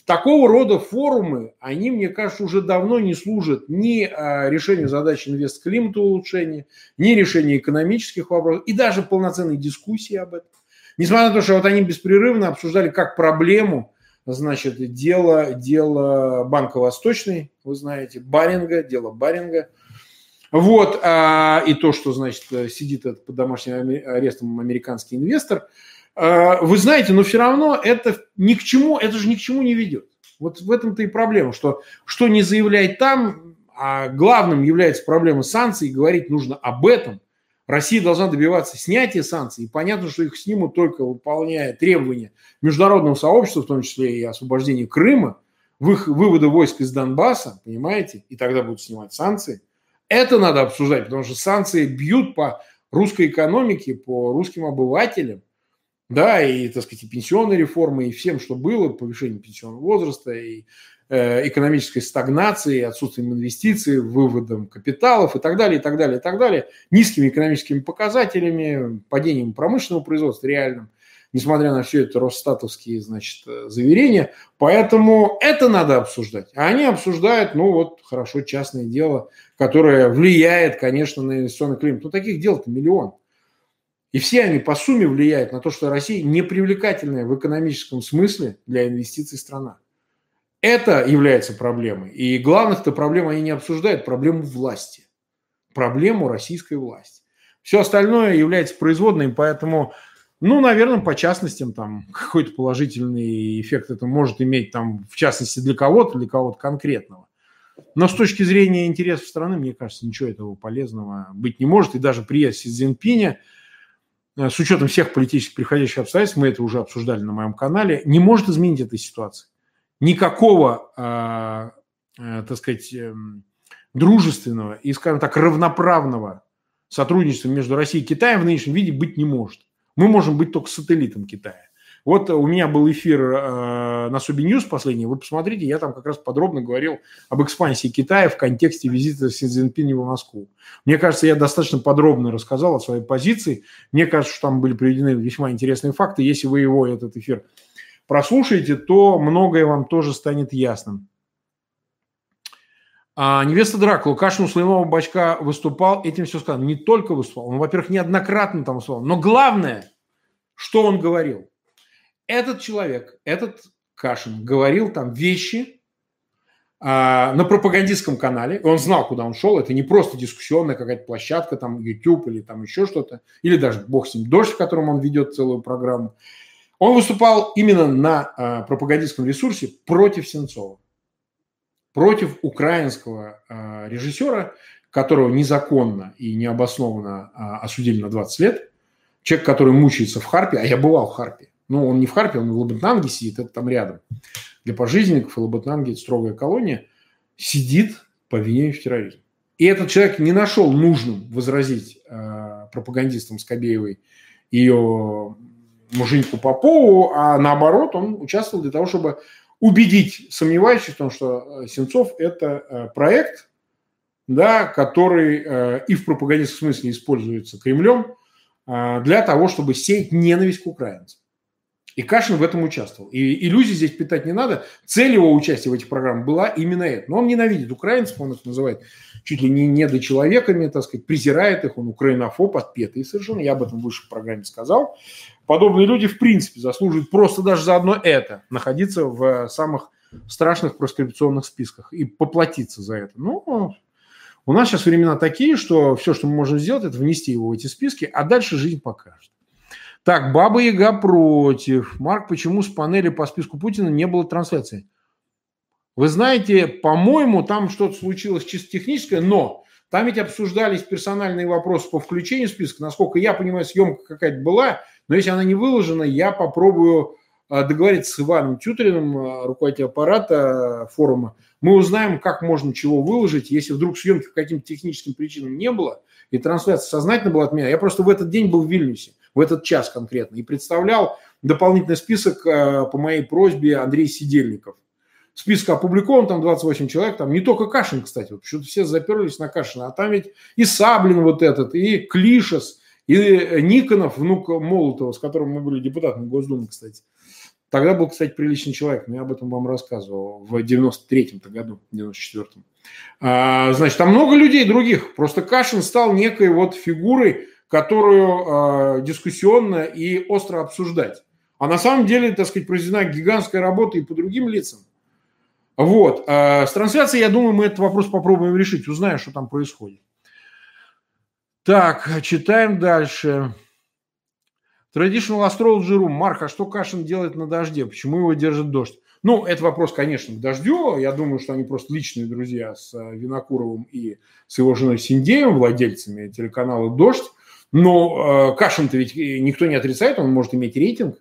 Такого рода форумы, они, мне кажется, уже давно не служат ни а, решению задач инвест-климата улучшения, ни решению экономических вопросов, и даже полноценной дискуссии об этом. Несмотря на то, что вот они беспрерывно обсуждали как проблему, значит, дело, дело Банка Восточный, вы знаете, Баринга, дело Баринга. Вот, а, и то, что, значит, сидит под домашним арестом американский инвестор – вы знаете, но все равно это ни к чему, это же ни к чему не ведет. Вот в этом-то и проблема, что что не заявляет там, а главным является проблема санкций, говорить нужно об этом. Россия должна добиваться снятия санкций. И понятно, что их снимут только выполняя требования международного сообщества, в том числе и освобождения Крыма, в их вывода войск из Донбасса, понимаете, и тогда будут снимать санкции. Это надо обсуждать, потому что санкции бьют по русской экономике, по русским обывателям да, и, так сказать, и пенсионной реформы, и всем, что было, повышение пенсионного возраста, и э, экономической стагнации, отсутствием инвестиций, выводом капиталов и так далее, и так далее, и так далее, низкими экономическими показателями, падением промышленного производства реальным, несмотря на все это Росстатовские, значит, заверения. Поэтому это надо обсуждать. А они обсуждают, ну вот, хорошо, частное дело, которое влияет, конечно, на инвестиционный климат. Но таких дел-то миллион. И все они по сумме влияют на то, что Россия непривлекательная в экономическом смысле для инвестиций страна. Это является проблемой. И главных-то проблем они не обсуждают, проблему власти. Проблему российской власти. Все остальное является производным, поэтому, ну, наверное, по частностям там какой-то положительный эффект это может иметь там, в частности, для кого-то, для кого-то конкретного. Но с точки зрения интересов страны, мне кажется, ничего этого полезного быть не может. И даже приезд Си Цзиньпиня – с учетом всех политических приходящих обстоятельств, мы это уже обсуждали на моем канале, не может изменить этой ситуации. Никакого, э, э, так сказать, э, дружественного и, скажем так, равноправного сотрудничества между Россией и Китаем в нынешнем виде быть не может. Мы можем быть только сателлитом Китая. Вот у меня был эфир э, на Sobi News последний, вы посмотрите, я там как раз подробно говорил об экспансии Китая в контексте визита Си Цзиньпиня в Москву. Мне кажется, я достаточно подробно рассказал о своей позиции. Мне кажется, что там были приведены весьма интересные факты. Если вы его, этот эфир, прослушаете, то многое вам тоже станет ясным. А невеста Дракула, Кашин у Слоиного Бачка выступал, этим все сказано. Не только выступал, он, во-первых, неоднократно там выступал, но главное, что он говорил. Этот человек, этот Кашин говорил там вещи а, на пропагандистском канале, он знал, куда он шел, это не просто дискуссионная какая-то площадка, там YouTube или там еще что-то, или даже, бог с ним, дождь, в котором он ведет целую программу. Он выступал именно на а, пропагандистском ресурсе против Сенцова против украинского э, режиссера, которого незаконно и необоснованно э, осудили на 20 лет. Человек, который мучается в Харпе, а я бывал в Харпе. Ну, он не в Харпе, он в Лабытнанге сидит, это там рядом. Для пожизненников и Лабытнанге это строгая колония. Сидит по обвинению в терроризме. И этот человек не нашел нужным возразить э, пропагандистам Скобеевой ее муженьку Попову, а наоборот, он участвовал для того, чтобы убедить сомневающихся в том, что э, Сенцов – это э, проект, да, который э, и в пропагандистском смысле используется Кремлем для того, чтобы сеять ненависть к украинцам. И Кашин в этом участвовал. И иллюзий здесь питать не надо. Цель его участия в этих программах была именно это. Но он ненавидит украинцев, он их называет чуть ли не недочеловеками, так сказать, презирает их, он украинофоб, отпетый совершенно. Я об этом выше в программе сказал подобные люди в принципе заслуживают просто даже за одно это находиться в самых страшных проскрипционных списках и поплатиться за это. Ну, у нас сейчас времена такие, что все, что мы можем сделать, это внести его в эти списки, а дальше жизнь покажет. Так, Баба Яга против. Марк, почему с панели по списку Путина не было трансляции? Вы знаете, по-моему, там что-то случилось чисто техническое, но там ведь обсуждались персональные вопросы по включению списка. Насколько я понимаю, съемка какая-то была, но если она не выложена, я попробую а, договориться с Иваном Тютериным, а, руководителем аппарата а, форума. Мы узнаем, как можно чего выложить. Если вдруг съемки по каким-то техническим причинам не было, и трансляция сознательно была от меня, я просто в этот день был в Вильнюсе, в этот час конкретно, и представлял дополнительный список по моей просьбе Андрей Сидельников. Список опубликован, там 28 человек, там не только Кашин, кстати, вот почему-то все заперлись на Кашина, а там ведь и Саблин вот этот, и Клишес, и Никонов, внук Молотова, с которым мы были депутатами Госдумы, кстати. Тогда был, кстати, приличный человек, но я об этом вам рассказывал в 93-м году, 94-м. А, значит, там много людей других. Просто Кашин стал некой вот фигурой, которую а, дискуссионно и остро обсуждать. А на самом деле, так сказать, произведена гигантская работа и по другим лицам. Вот. А, с трансляцией, я думаю, мы этот вопрос попробуем решить, узнаем, что там происходит. Так, читаем дальше. Traditional Astrology Room. Марк, а что Кашин делает на дожде? Почему его держит дождь? Ну, это вопрос, конечно, к дождю. Я думаю, что они просто личные друзья с э, Винокуровым и с его женой Синдеем, владельцами телеканала «Дождь». Но э, Кашин-то ведь никто не отрицает, он может иметь рейтинг.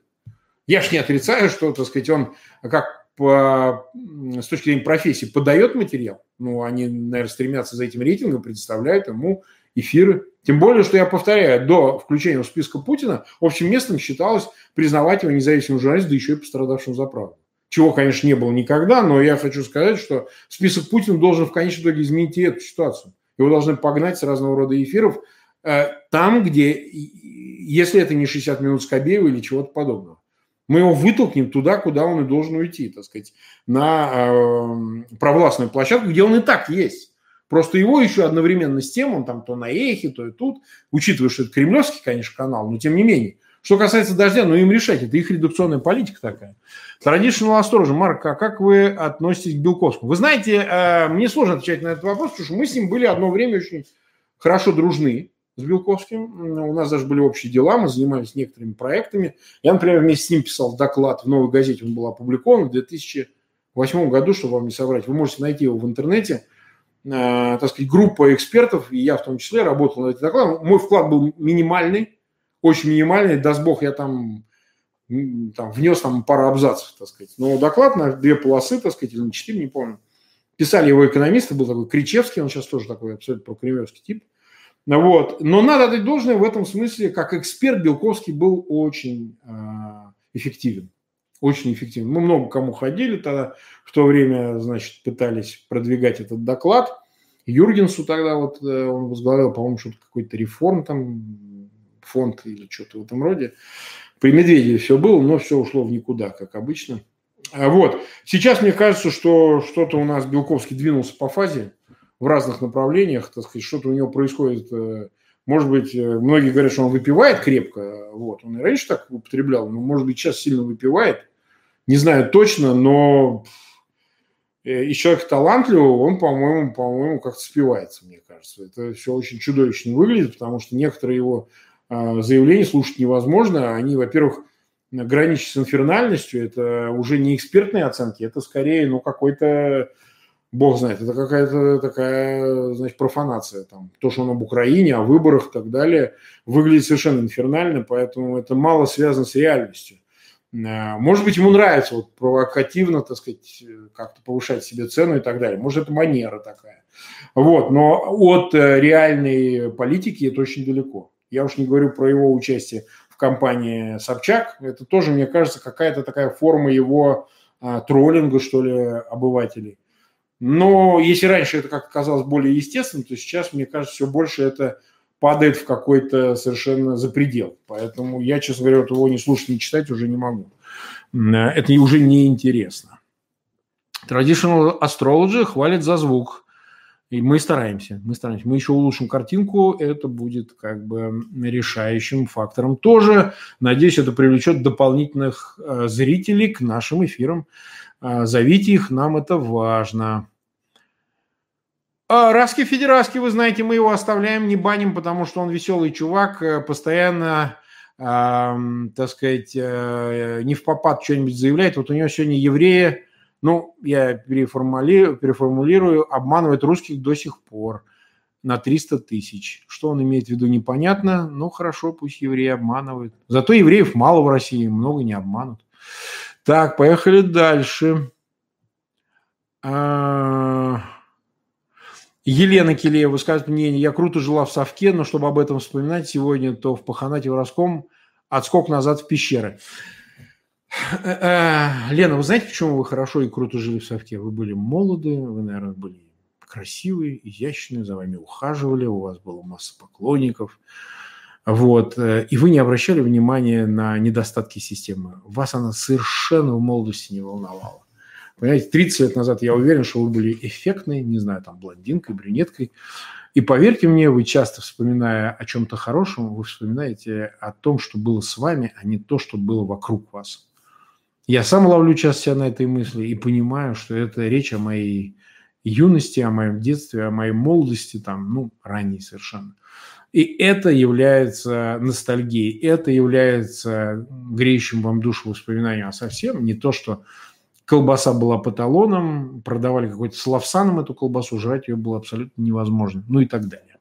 Я ж не отрицаю, что, так сказать, он как по, с точки зрения профессии подает материал. Ну, они, наверное, стремятся за этим рейтингом, предоставляют ему эфиры. Тем более, что я повторяю, до включения в списка Путина общим местом считалось признавать его независимым журналистом, да еще и пострадавшим за правду. Чего, конечно, не было никогда, но я хочу сказать, что список Путина должен в конечном итоге изменить и эту ситуацию. Его должны погнать с разного рода эфиров э, там, где, если это не 60 минут Скобеева или чего-то подобного. Мы его вытолкнем туда, куда он и должен уйти, так сказать, на э, провластную площадку, где он и так есть. Просто его еще одновременно с тем, он там то на эхе, то и тут, учитывая, что это кремлевский, конечно, канал, но тем не менее. Что касается «Дождя», ну им решать, это их редукционная политика такая. Traditional Astrology. Марк, а как вы относитесь к Белковскому? Вы знаете, э, мне сложно отвечать на этот вопрос, потому что мы с ним были одно время очень хорошо дружны с Белковским. У нас даже были общие дела, мы занимались некоторыми проектами. Я, например, вместе с ним писал доклад в «Новой газете», он был опубликован в 2008 году, чтобы вам не соврать. Вы можете найти его в интернете – Э, так сказать, группа экспертов, и я в том числе работал над этим докладом. Мой вклад был минимальный, очень минимальный. Даст бог, я там, там внес там пару абзацев, так сказать. Но доклад на две полосы, так сказать, или на четыре, не помню. Писали его экономисты, был такой Кричевский, он сейчас тоже такой абсолютно прокремлевский тип. Вот. Но надо дать должное в этом смысле, как эксперт Белковский был очень э, эффективен. Очень эффективен. Мы много кому ходили тогда, в то время, значит, пытались продвигать этот доклад. Юргенсу тогда вот э, он возглавлял, по-моему, что-то какой-то реформ там, фонд или что-то в этом роде. При Медведеве все было, но все ушло в никуда, как обычно. А вот. Сейчас мне кажется, что что-то у нас Белковский двинулся по фазе в разных направлениях, так сказать, что-то у него происходит. Э, может быть, э, многие говорят, что он выпивает крепко, вот, он и раньше так употреблял, но, может быть, сейчас сильно выпивает, не знаю точно, но э, и человек талантливый, он, по-моему, по-моему, как-то спивается, мне кажется. Это все очень чудовищно выглядит, потому что некоторые его заявления слушать невозможно. Они, во-первых, граничат с инфернальностью. Это уже не экспертные оценки, это скорее, ну, какой-то, бог знает, это какая-то такая, значит, профанация. Там, то, что он об Украине, о выборах и так далее, выглядит совершенно инфернально, поэтому это мало связано с реальностью. А, может быть, ему нравится вот провокативно, так сказать, как-то повышать себе цену и так далее. Может, это манера такая. Вот, но от э, реальной политики это очень далеко. Я уж не говорю про его участие в компании Собчак. Это тоже, мне кажется, какая-то такая форма его а, троллинга, что ли, обывателей. Но если раньше это как казалось более естественно, то сейчас, мне кажется, все больше это падает в какой-то совершенно запредел. Поэтому я, честно говоря, вот его не слушать, не читать уже не могу. Это уже неинтересно. Traditional Astrology хвалит за звук. И мы стараемся, мы стараемся. Мы еще улучшим картинку, это будет как бы решающим фактором тоже. Надеюсь, это привлечет дополнительных э, зрителей к нашим эфирам. Э, зовите их, нам это важно. А Раски Федераски, вы знаете, мы его оставляем, не баним, потому что он веселый чувак, э, постоянно, э, так сказать, э, не в попад что-нибудь заявляет. Вот у него сегодня евреи ну, я переформулирую, переформулирую, обманывает русских до сих пор на 300 тысяч. Что он имеет в виду, непонятно. Ну, хорошо, пусть евреи обманывают. Зато евреев мало в России, много не обманут. Так, поехали дальше. А, Елена Килеева высказывает мнение. Я круто жила в Совке, но чтобы об этом вспоминать сегодня, то в Паханате Воровском отскок назад в пещеры. Э, э, Лена, вы знаете, почему вы хорошо и круто жили в Совке? Вы были молоды, вы, наверное, были красивые, изящные, за вами ухаживали, у вас была масса поклонников. Вот. Э, и вы не обращали внимания на недостатки системы. Вас она совершенно в молодости не волновала. Понимаете, 30 лет назад я уверен, что вы были эффектной, не знаю, там, блондинкой, брюнеткой. И поверьте мне, вы часто, вспоминая о чем-то хорошем, вы вспоминаете о том, что было с вами, а не то, что было вокруг вас. Я сам ловлю часто себя на этой мысли и понимаю, что это речь о моей юности, о моем детстве, о моей молодости, там, ну, ранней совершенно. И это является ностальгией, это является греющим вам душу воспоминанием, а совсем не то, что колбаса была по талонам, продавали какой-то с эту колбасу, жрать ее было абсолютно невозможно, ну и так далее.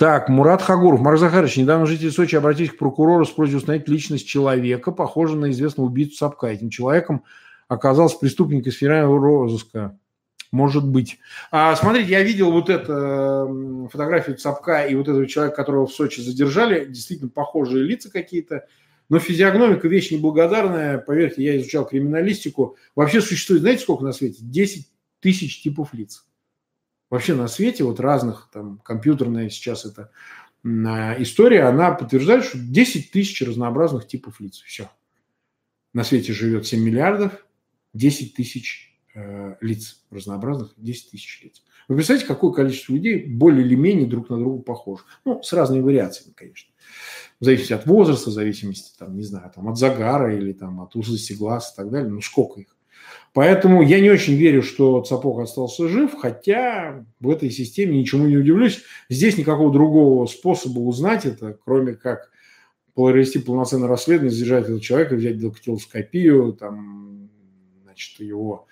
Так, Мурат Хагуров. Марк Захарович, недавно жители Сочи обратились к прокурору с просьбой установить личность человека, похожего на известного убийцу Сапка. Этим человеком оказался преступник из федерального розыска. Может быть. А, смотрите, я видел вот эту фотографию Цапка и вот этого человека, которого в Сочи задержали. Действительно похожие лица какие-то. Но физиогномика вещь неблагодарная. Поверьте, я изучал криминалистику. Вообще существует, знаете, сколько на свете? 10 тысяч типов лиц вообще на свете, вот разных, там, компьютерная сейчас это история, она подтверждает, что 10 тысяч разнообразных типов лиц. Все. На свете живет 7 миллиардов, 10 тысяч э, лиц разнообразных, 10 тысяч лиц. Вы представляете, какое количество людей более или менее друг на друга похожи? Ну, с разными вариациями, конечно. В зависимости от возраста, в зависимости, там, не знаю, там, от загара или там, от узости глаз и так далее. Ну, сколько их? Поэтому я не очень верю, что Цапок остался жив, хотя в этой системе ничему не удивлюсь. Здесь никакого другого способа узнать это, кроме как провести полноценное расследование, задержать этого человека, взять дактилоскопию, там, значит, его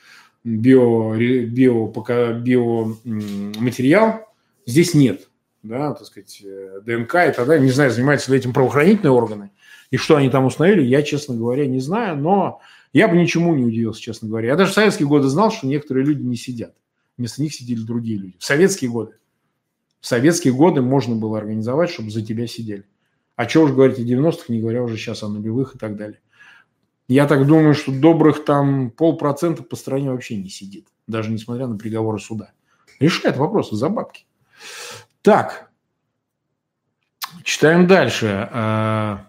био, био, пока биоматериал. Здесь нет, да, так сказать, э, ДНК и так далее. Не знаю, занимаются ли этим правоохранительные органы и что они там установили, я, честно говоря, не знаю, но я бы ничему не удивился, честно говоря. Я даже в советские годы знал, что некоторые люди не сидят. Вместо них сидели другие люди. В советские годы. В советские годы можно было организовать, чтобы за тебя сидели. А что уж говорить о 90-х, не говоря уже сейчас о нулевых и так далее. Я так думаю, что добрых там полпроцента по стране вообще не сидит, даже несмотря на приговоры суда. Решает вопросы за бабки. Так, читаем дальше. А,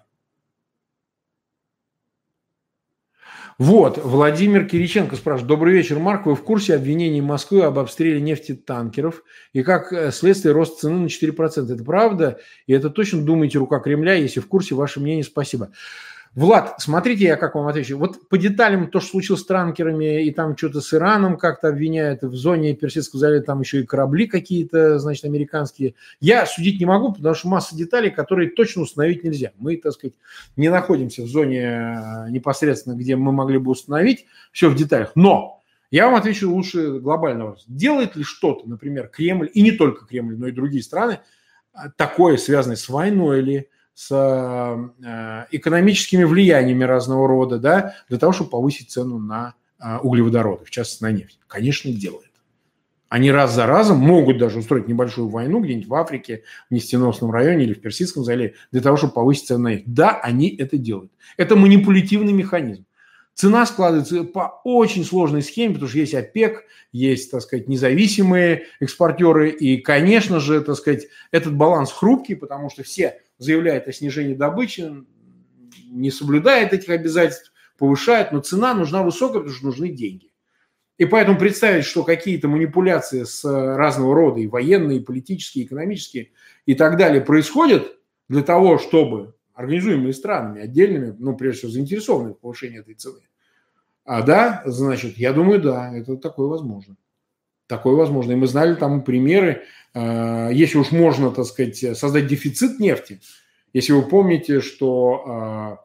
Вот, Владимир Кириченко спрашивает. Добрый вечер, Марк. Вы в курсе обвинений Москвы об обстреле нефтетанкеров и как э, следствие рост цены на 4%? Это правда? И это точно думаете рука Кремля? Если в курсе, ваше мнение, спасибо. Влад, смотрите, я как вам отвечу. Вот по деталям то, что случилось с транкерами, и там что-то с Ираном как-то обвиняют, в зоне Персидского залива там еще и корабли какие-то, значит, американские. Я судить не могу, потому что масса деталей, которые точно установить нельзя. Мы, так сказать, не находимся в зоне э, непосредственно, где мы могли бы установить все в деталях. Но я вам отвечу лучше глобально. Делает ли что-то, например, Кремль, и не только Кремль, но и другие страны, э, такое, связанное с войной или с э, экономическими влияниями разного рода, да, для того, чтобы повысить цену на э, углеводороды, в частности на нефть. Конечно, делает. Они раз за разом могут даже устроить небольшую войну где-нибудь в Африке, в нефтеносном районе или в Персидском заливе, для того, чтобы повысить цену на нефть. Да, они это делают. Это манипулятивный механизм. Цена складывается по очень сложной схеме, потому что есть ОПЕК, есть, так сказать, независимые экспортеры, и, конечно же, так сказать, этот баланс хрупкий, потому что все заявляют о снижении добычи, не соблюдает этих обязательств, повышает, но цена нужна высокая, потому что нужны деньги. И поэтому представить, что какие-то манипуляции с разного рода, и военные, и политические, и экономические, и так далее, происходят для того, чтобы организуемые странами, отдельными, ну, прежде всего, заинтересованы в повышении этой цены. А да, значит, я думаю, да, это такое возможно. Такое возможно. И мы знали там примеры, э, если уж можно, так сказать, создать дефицит нефти, если вы помните, что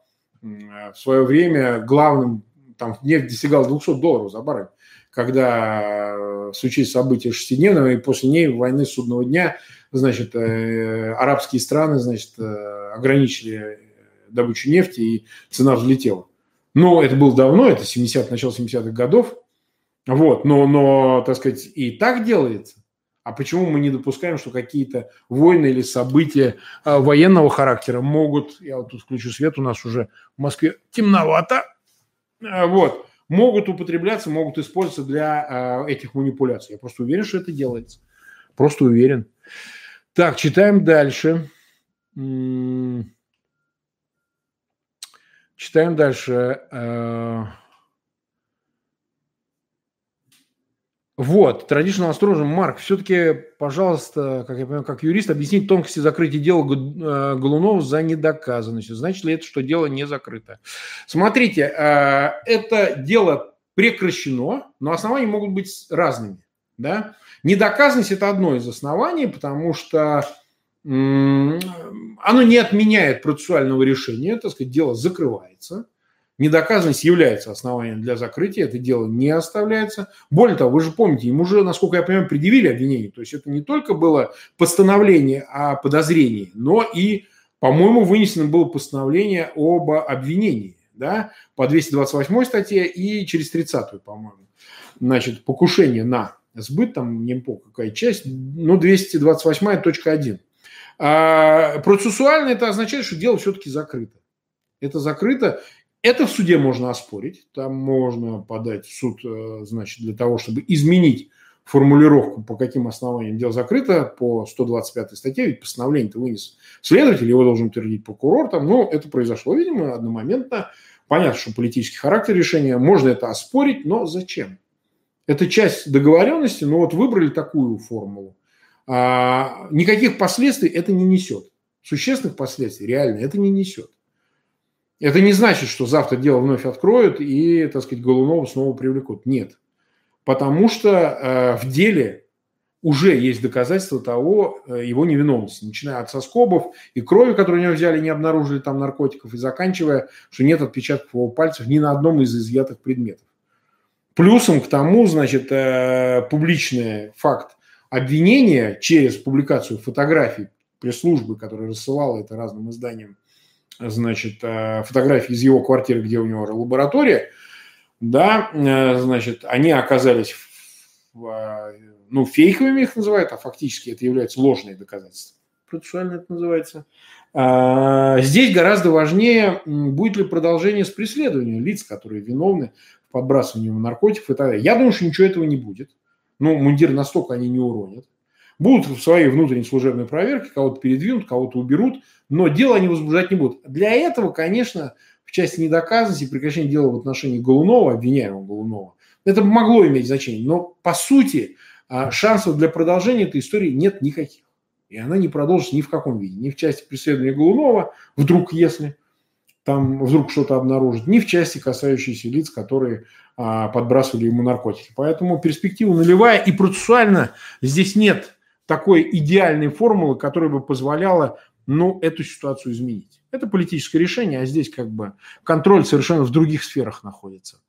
э, в свое время главным, там нефть достигала 200 долларов за баррель, когда э, случились события шестидневного, и после ней войны судного дня, значит, арабские страны, значит, ограничили добычу нефти, и цена взлетела. Но это было давно, это 70 начало 70-х годов. Вот, но, но, так сказать, и так делается. А почему мы не допускаем, что какие-то войны или события э, военного характера могут, я вот тут включу свет, у нас уже в Москве темновато, э, вот, могут употребляться, могут использоваться для э, этих манипуляций. Я просто уверен, что это делается. Просто уверен. Так, читаем дальше. Читаем дальше. Вот, традиционно осторожно. Марк, все-таки, пожалуйста, как я понимаю, как юрист, объяснить тонкости закрытия дела э, Голунова за недоказанностью. Значит ли это, что дело не закрыто? Смотрите, э, это дело прекращено, но основания могут быть разными. Да? Недоказанность – это одно из оснований, потому что оно не отменяет процессуального решения, так сказать, дело закрывается. Недоказанность является основанием для закрытия, это дело не оставляется. Более того, вы же помните, ему уже, насколько я понимаю, предъявили обвинение. То есть это не только было постановление о подозрении, но и, по-моему, вынесено было постановление об обвинении да, по 228 статье и через 30 по-моему. Значит, покушение на сбыт, там не помню какая часть, ну, 228.1. А процессуально это означает, что дело все-таки закрыто. Это закрыто. Это в суде можно оспорить. Там можно подать в суд, э, значит, для того, чтобы изменить формулировку, по каким основаниям дело закрыто, по 125 статье, ведь постановление-то вынес следователь, его должен утвердить прокурор, там, но это произошло, видимо, одномоментно. Понятно, что политический характер решения, можно это оспорить, но зачем? Это часть договоренности, но вот выбрали такую формулу. А, никаких последствий это не несет. Существенных последствий реально это не несет. Это не значит, что завтра дело вновь откроют и, так сказать, Голунова снова привлекут. Нет. Потому что э, в деле уже есть доказательства того, э, его невиновности, начиная от соскобов и крови, которую у него взяли, не обнаружили там наркотиков, и заканчивая, что нет отпечатков его пальцев ни на одном из изъятых предметов. Плюсом к тому, значит, э, публичный факт обвинение через публикацию фотографий пресс-службы, которая рассылала это разным изданиям, значит, э, фотографии из его квартиры, где у него лаборатория, да, э, значит, они оказались, ну, фейковыми их называют, а фактически это является ложные доказательства. процессуально это называется. А, здесь гораздо важнее, будет ли продолжение с преследованием лиц, которые виновны в подбрасывании наркотиков и так далее. Я думаю, что ничего этого не будет. Ну, мундир настолько они не уронят. Будут в своей внутренней служебной проверке, кого-то передвинут, кого-то уберут, но дело они возбуждать не будут. Для этого, конечно, в части недоказанности прекращения дела в отношении Голунова, обвиняемого Голунова, это могло иметь значение. Но, по сути, а, шансов для продолжения этой истории нет никаких. И она не продолжится ни в каком виде. Ни в части преследования Голунова, вдруг если там вдруг что-то обнаружит, ни в части, касающейся лиц, которые а, подбрасывали ему наркотики. Поэтому перспектива нулевая. И процессуально здесь нет такой идеальной формулы, которая бы позволяла ну, эту ситуацию изменить. Это политическое решение, а здесь как бы контроль совершенно в других сферах находится.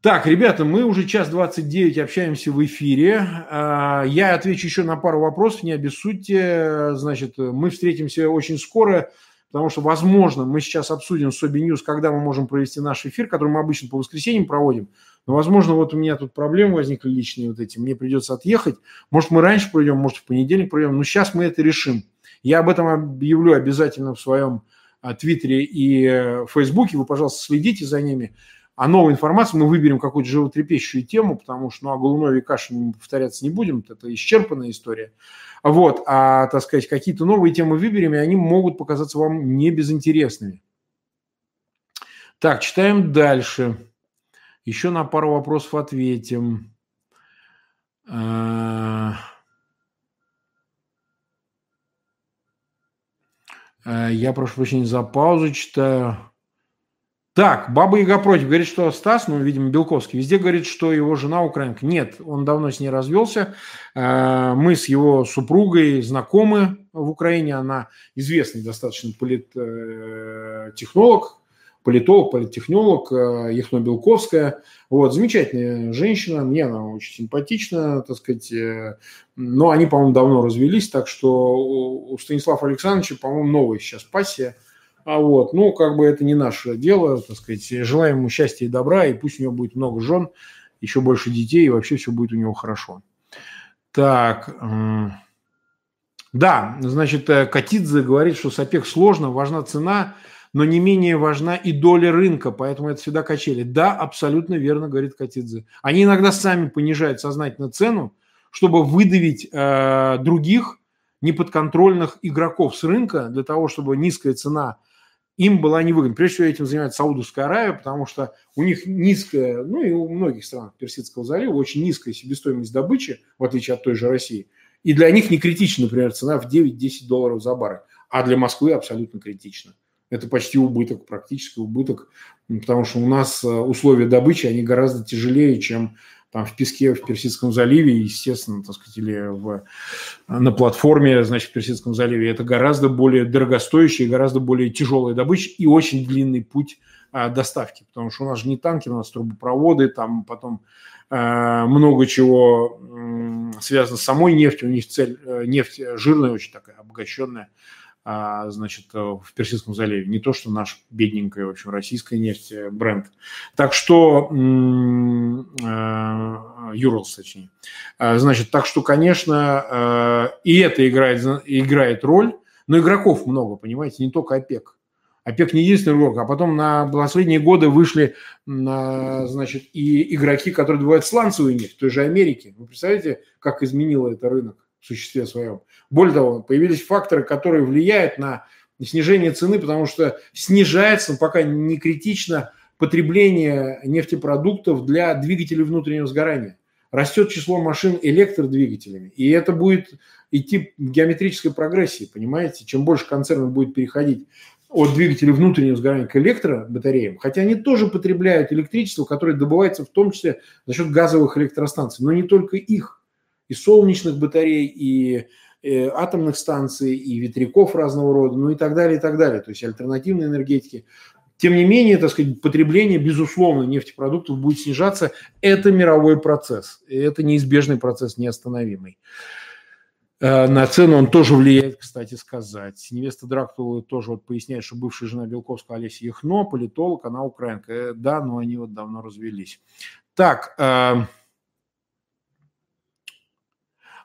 Так, ребята, мы уже час 29 общаемся в эфире. А, я отвечу еще на пару вопросов, не обессудьте. Значит, мы встретимся очень скоро, потому что, возможно, мы сейчас обсудим Sobi News, когда мы можем провести наш эфир, который мы обычно по воскресеньям проводим. Но, возможно, вот у меня тут проблемы возникли личные вот эти, мне придется отъехать. Может, мы раньше пройдем, может, в понедельник пройдем, но сейчас мы это решим. Я об этом объявлю обязательно в своем а, Твиттере и э, Фейсбуке. Вы, пожалуйста, следите за ними а новой информации мы выберем какую-то животрепещущую тему, потому что ну, о Голунове и Кашине повторяться не будем, это исчерпанная история. Вот, а, так сказать, какие-то новые темы выберем, и они могут показаться вам не безинтересными. Так, читаем дальше. Еще на пару вопросов ответим. А, а, я прошу прощения за паузу, читаю. Так, Баба Яга против. Говорит, что Стас, ну, видимо, Белковский, везде говорит, что его жена украинка. Нет, он давно с ней развелся. Э, мы с его супругой знакомы в Украине. Она известный достаточно политтехнолог, э, политолог, политтехнолог, э, Ехно Белковская. Вот, замечательная женщина, мне она очень симпатична, так сказать. Но они, по-моему, давно развелись, так что у Станислава Александровича, по-моему, новая сейчас пассия – а вот, ну, как бы это не наше дело, так сказать. Желаем ему счастья и добра, и пусть у него будет много жен, еще больше детей, и вообще все будет у него хорошо. Так, да, значит, э, Катидзе говорит, что с сложно, важна цена, но не менее важна и доля рынка, поэтому это всегда качели. Да, абсолютно верно, говорит Катидзе. Они иногда сами понижают сознательно цену, чтобы выдавить э, других неподконтрольных игроков с рынка для того, чтобы низкая цена им была невыгодна. Прежде всего этим занимается Саудовская Аравия, потому что у них низкая, ну и у многих стран Персидского залива очень низкая себестоимость добычи, в отличие от той же России. И для них не критична, например, цена в 9-10 долларов за баррель, а для Москвы абсолютно критично. Это почти убыток, практически убыток, потому что у нас э, условия добычи, они гораздо тяжелее, чем там в песке в Персидском заливе, естественно, так сказать, или в, на платформе, значит, в Персидском заливе. Это гораздо более дорогостоящая, гораздо более тяжелая добыча и очень длинный путь а, доставки, потому что у нас же не танки, у нас трубопроводы, там потом а, много чего м, связано с самой нефтью. У них цель, э, нефть жирная, очень такая обогащенная. А, значит, э, в Персидском заливе. Не то, что наш бедненькая, в общем, российская нефть, э, бренд. Так что, э, Юрлс, точнее. Значит, так что, конечно, и это играет, играет роль, но игроков много, понимаете, не только ОПЕК. ОПЕК не единственный игрок, а потом на последние годы вышли, значит, и игроки, которые добывают сланцевую нефть в той же Америке. Вы представляете, как изменило это рынок? В существе своем. Более того, появились факторы, которые влияют на снижение цены, потому что снижается, пока не критично, потребление нефтепродуктов для двигателей внутреннего сгорания. Растет число машин электродвигателями, и это будет идти в геометрической прогрессии, понимаете? Чем больше концернов будет переходить от двигателей внутреннего сгорания к электробатареям, хотя они тоже потребляют электричество, которое добывается в том числе за счет газовых электростанций, но не только их и солнечных батарей, и э, атомных станций, и ветряков разного рода, ну и так далее, и так далее, то есть альтернативной энергетики. Тем не менее, так сказать, потребление, безусловно, нефтепродуктов будет снижаться. Это мировой процесс. Это неизбежный процесс, неостановимый. Э, на цену он тоже влияет, кстати сказать. Невеста Драктулы тоже вот поясняет, что бывшая жена Белковского Олеся Яхно, политолог, она украинка. Э, да, но они вот давно развелись. Так,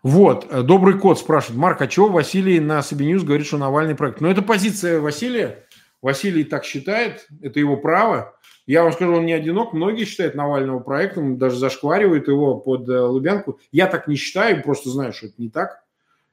Вот, э, добрый кот спрашивает, Марк, а чего Василий на Собиньюз говорит, что Навальный проект? Ну, это позиция Василия. Василий так считает, это его право. Я вам скажу, он не одинок. Многие считают Навального проектом, даже зашкваривают его под э, Лубянку. Я так не считаю, просто знаю, что это не так.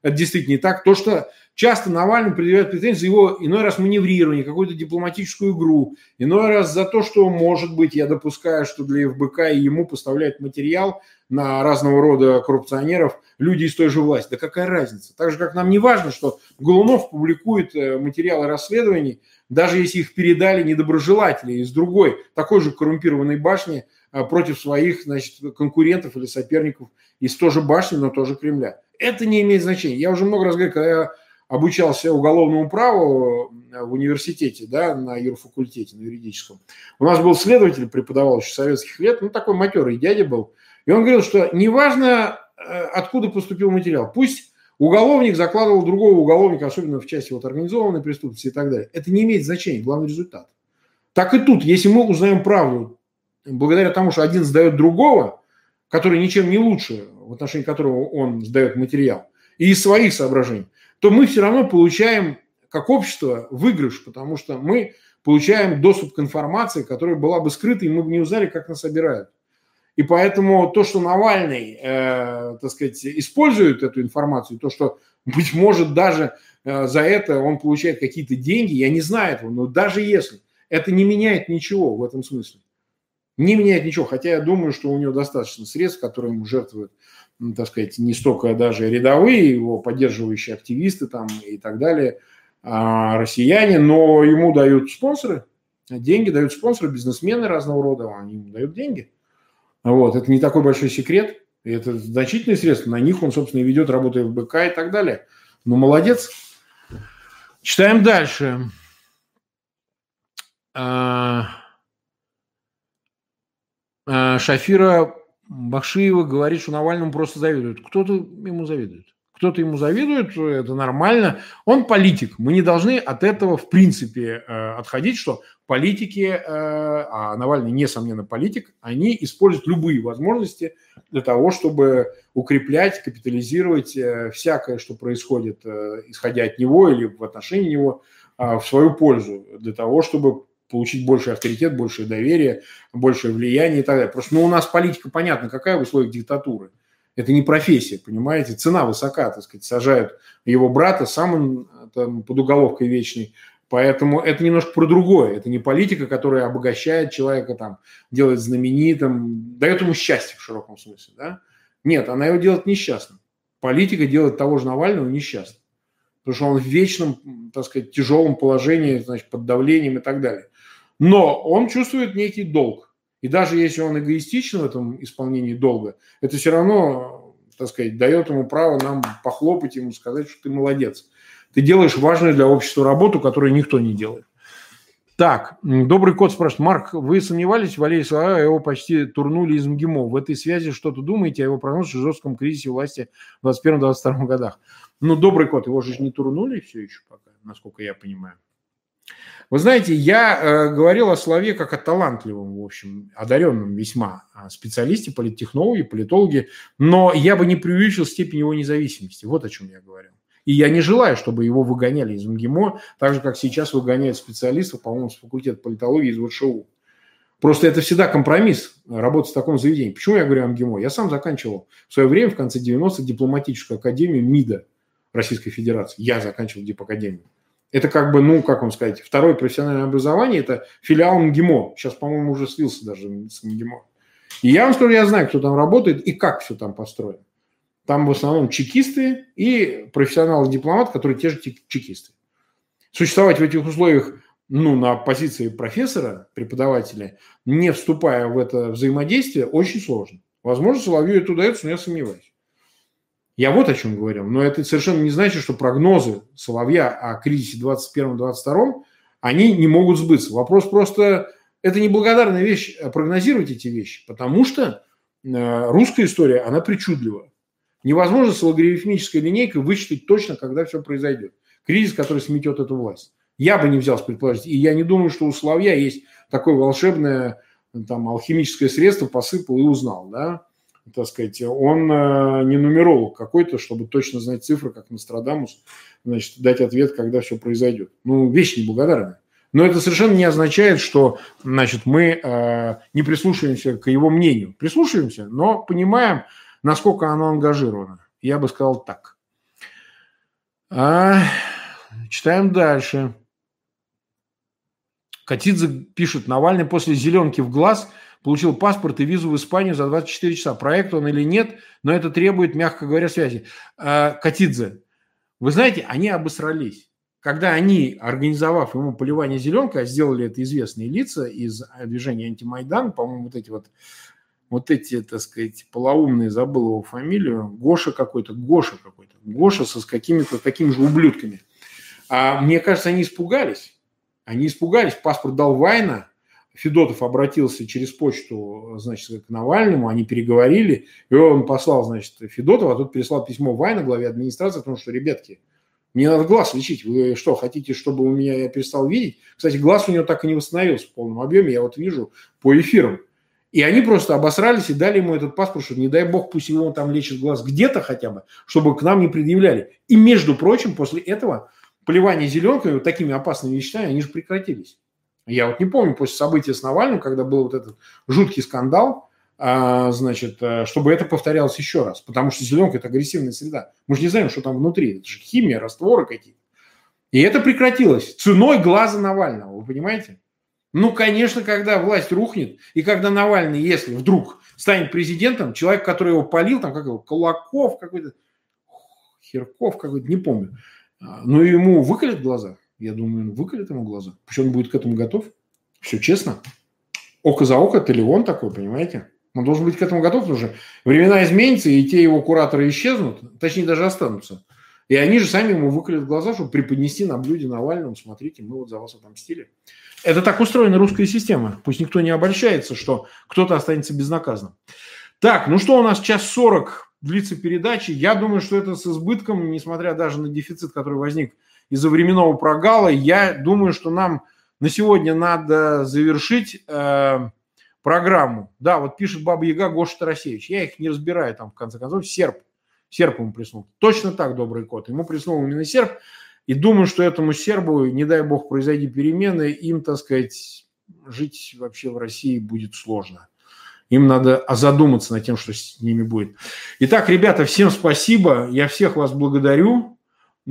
Это действительно не так. То, что часто Навальный предъявляет претензии его иной раз маневрирование, какую-то дипломатическую игру, иной раз за то, что, может быть, я допускаю, что для ФБК и ему поставляет материал на разного рода коррупционеров люди из той же власти. Да какая разница? Так же, как нам не важно, что Голунов публикует э, материалы расследований, даже если их передали недоброжелатели из другой, такой же коррумпированной башни э, против своих значит, конкурентов или соперников из той же башни, но тоже Кремля. Это не имеет значения. Я уже много раз говорил, когда я обучался уголовному праву э, в университете, да, на юрфакультете, на юридическом. У нас был следователь, преподавал еще советских лет, ну, такой матерый дядя был. И он говорил, что неважно, э, откуда поступил материал, пусть уголовник закладывал другого уголовника, особенно в части вот организованной преступности и так далее. Это не имеет значения, главный результат. Так и тут, если мы узнаем правду, благодаря тому, что один сдает другого, который ничем не лучше, в отношении которого он сдает материал, и из своих соображений, то мы все равно получаем как общество выигрыш, потому что мы получаем доступ к информации, которая была бы скрыта, и мы бы не узнали, как нас собирают. И поэтому то, что Навальный, э, так сказать, использует эту информацию, то, что, быть может, даже э, за это он получает какие-то деньги, я не знаю этого, но даже если, это не меняет ничего в этом смысле. Не меняет ничего, хотя я думаю, что у него достаточно средств, которые ему жертвуют так сказать, не столько даже рядовые, его поддерживающие активисты там и так далее, а россияне, но ему дают спонсоры, деньги дают спонсоры, бизнесмены разного рода, они ему дают деньги. Вот, это не такой большой секрет, это значительные средства, на них он, собственно, и ведет работу ФБК и так далее. Ну, молодец. Читаем дальше. А, а, Шафира Бахшиева говорит, что Навальному просто завидуют. Кто-то ему завидует. Кто-то ему завидует, это нормально. Он политик. Мы не должны от этого, в принципе, э, отходить, что политики, э, а Навальный, несомненно, политик, они используют любые возможности для того, чтобы укреплять, капитализировать э, всякое, что происходит, исходя от него или в отношении него, в свою пользу, для того, чтобы получить больший авторитет, большее доверие, большее влияние и так далее. Просто ну, у нас политика, понятно, какая в условиях диктатуры. Это не профессия, понимаете? Цена высока, так сказать. Сажают его брата, сам он там, под уголовкой вечной. Поэтому это немножко про другое. Это не политика, которая обогащает человека, там, делает знаменитым, дает ему счастье в широком смысле. Да? Нет, она его делает несчастным. Политика делает того же Навального несчастным. Потому что он в вечном, так сказать, тяжелом положении, значит, под давлением и так далее. Но он чувствует некий долг. И даже если он эгоистичен в этом исполнении долга, это все равно, так сказать, дает ему право нам похлопать ему, сказать, что ты молодец. Ты делаешь важную для общества работу, которую никто не делает. Так, добрый кот спрашивает. Марк, вы сомневались в Валерии Соловьеве, а его почти турнули из МГИМО. В этой связи что-то думаете о его прогнозе о жестком кризисе власти в 2021-2022 годах? Ну, добрый кот, его же не турнули все еще пока, насколько я понимаю. Вы знаете, я э, говорил о Соловье как о талантливом, в общем, одаренном весьма а, специалисте, политтехнологе, политологе, но я бы не преувеличил степень его независимости. Вот о чем я говорил. И я не желаю, чтобы его выгоняли из МГИМО, так же, как сейчас выгоняют специалистов, по-моему, с факультета политологии из ВШУ. Просто это всегда компромисс, работать в таком заведении. Почему я говорю о МГИМО? Я сам заканчивал в свое время, в конце 90-х, дипломатическую академию МИДа Российской Федерации. Я заканчивал дипакадемию. Это как бы, ну, как вам сказать, второе профессиональное образование – это филиал МГИМО. Сейчас, по-моему, уже слился даже с МГИМО. И я вам скажу, я знаю, кто там работает и как все там построено. Там в основном чекисты и профессионалы-дипломаты, которые те же чекисты. Существовать в этих условиях ну, на позиции профессора, преподавателя, не вступая в это взаимодействие, очень сложно. Возможно, Соловью это удается, но я сомневаюсь. Я вот о чем говорил. Но это совершенно не значит, что прогнозы Соловья о кризисе 21-22, они не могут сбыться. Вопрос просто, это неблагодарная вещь э, прогнозировать эти вещи, потому что э, русская история, она причудлива. Невозможно с логарифмической линейкой вычислить точно, когда все произойдет. Кризис, который сметет эту власть. Я бы не взял предположить. И я не думаю, что у Соловья есть такое волшебное там, алхимическое средство, посыпал и узнал. Да? Так сказать, он э, не нумеролог какой-то, чтобы точно знать цифры, как Нострадамус, значит, дать ответ, когда все произойдет. Ну, вещь неблагодарная. Но это совершенно не означает, что значит, мы э, не прислушиваемся к его мнению. Прислушиваемся, но понимаем, насколько оно ангажировано. Я бы сказал так. А, читаем дальше. Катидзе пишет, Навальный после зеленки в глаз получил паспорт и визу в Испанию за 24 часа. Проект он или нет, но это требует, мягко говоря, связи. А, Катидзе, вы знаете, они обосрались когда они, организовав ему поливание зеленкой, а сделали это известные лица из движения антимайдан, по-моему, вот эти вот, вот эти, так сказать, полоумные, забыл его фамилию, Гоша какой-то, Гоша какой-то, Гоша со с какими-то такими же ублюдками. А мне кажется, они испугались. Они испугались, паспорт дал Вайна, Федотов обратился через почту, значит, к Навальному, они переговорили, и он послал, значит, Федотова, а тот переслал письмо Вайна, главе администрации, потому что, ребятки, мне надо глаз лечить. Вы что, хотите, чтобы у меня я перестал видеть? Кстати, глаз у него так и не восстановился в полном объеме, я вот вижу по эфирам. И они просто обосрались и дали ему этот паспорт, что не дай бог, пусть его там лечит глаз где-то хотя бы, чтобы к нам не предъявляли. И, между прочим, после этого поливание зеленкой вот такими опасными вещами, они же прекратились. Я вот не помню после события с Навальным, когда был вот этот жуткий скандал, а, значит, э, чтобы это повторялось еще раз. Потому что зеленка – это агрессивная среда. Мы же не знаем, что там внутри. Это же химия, растворы какие-то. И это прекратилось ценой глаза Навального, вы понимаете? Ну, конечно, когда власть рухнет, и когда Навальный, если вдруг станет президентом, человек, который его полил, там как его, Кулаков какой-то, Херков какой-то, не помню, но ему выколят глаза. Я думаю, выколят ему глаза. Причем он будет к этому готов. Все честно. Око за око, это ли он такой, понимаете? Он должен быть к этому готов, потому что времена изменятся, и те его кураторы исчезнут, точнее даже останутся. И они же сами ему выколят глаза, чтобы преподнести на блюде Навальному, смотрите, мы вот за вас отомстили. Это так устроена русская система. Пусть никто не обольщается, что кто-то останется безнаказанным. Так, ну что у нас, час сорок длится передачи. Я думаю, что это с избытком, несмотря даже на дефицит, который возник из-за временного прогала. Я думаю, что нам на сегодня надо завершить. Э, программу. Да, вот пишет Баба Яга Гоша Тарасевич. Я их не разбираю там, в конце концов. Серп. Серп ему приснул. Точно так, добрый кот. Ему приснул именно серп. И думаю, что этому сербу, не дай бог, произойди перемены, им, так сказать, жить вообще в России будет сложно. Им надо задуматься над тем, что с ними будет. Итак, ребята, всем спасибо. Я всех вас благодарю.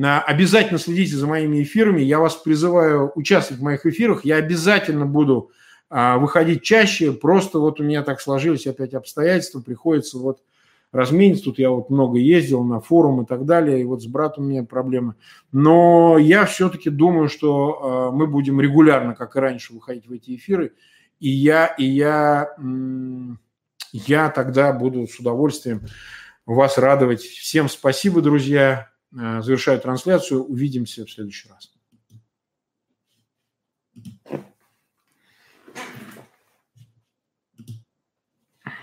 Обязательно следите за моими эфирами. Я вас призываю участвовать в моих эфирах. Я обязательно буду а выходить чаще. Просто вот у меня так сложились опять обстоятельства, приходится вот размениться. Тут я вот много ездил на форум и так далее, и вот с братом у меня проблемы. Но я все-таки думаю, что э, мы будем регулярно, как и раньше, выходить в эти эфиры, и я, и я, я тогда буду с удовольствием вас радовать. Всем спасибо, друзья. Э, завершаю трансляцию. Увидимся в следующий раз.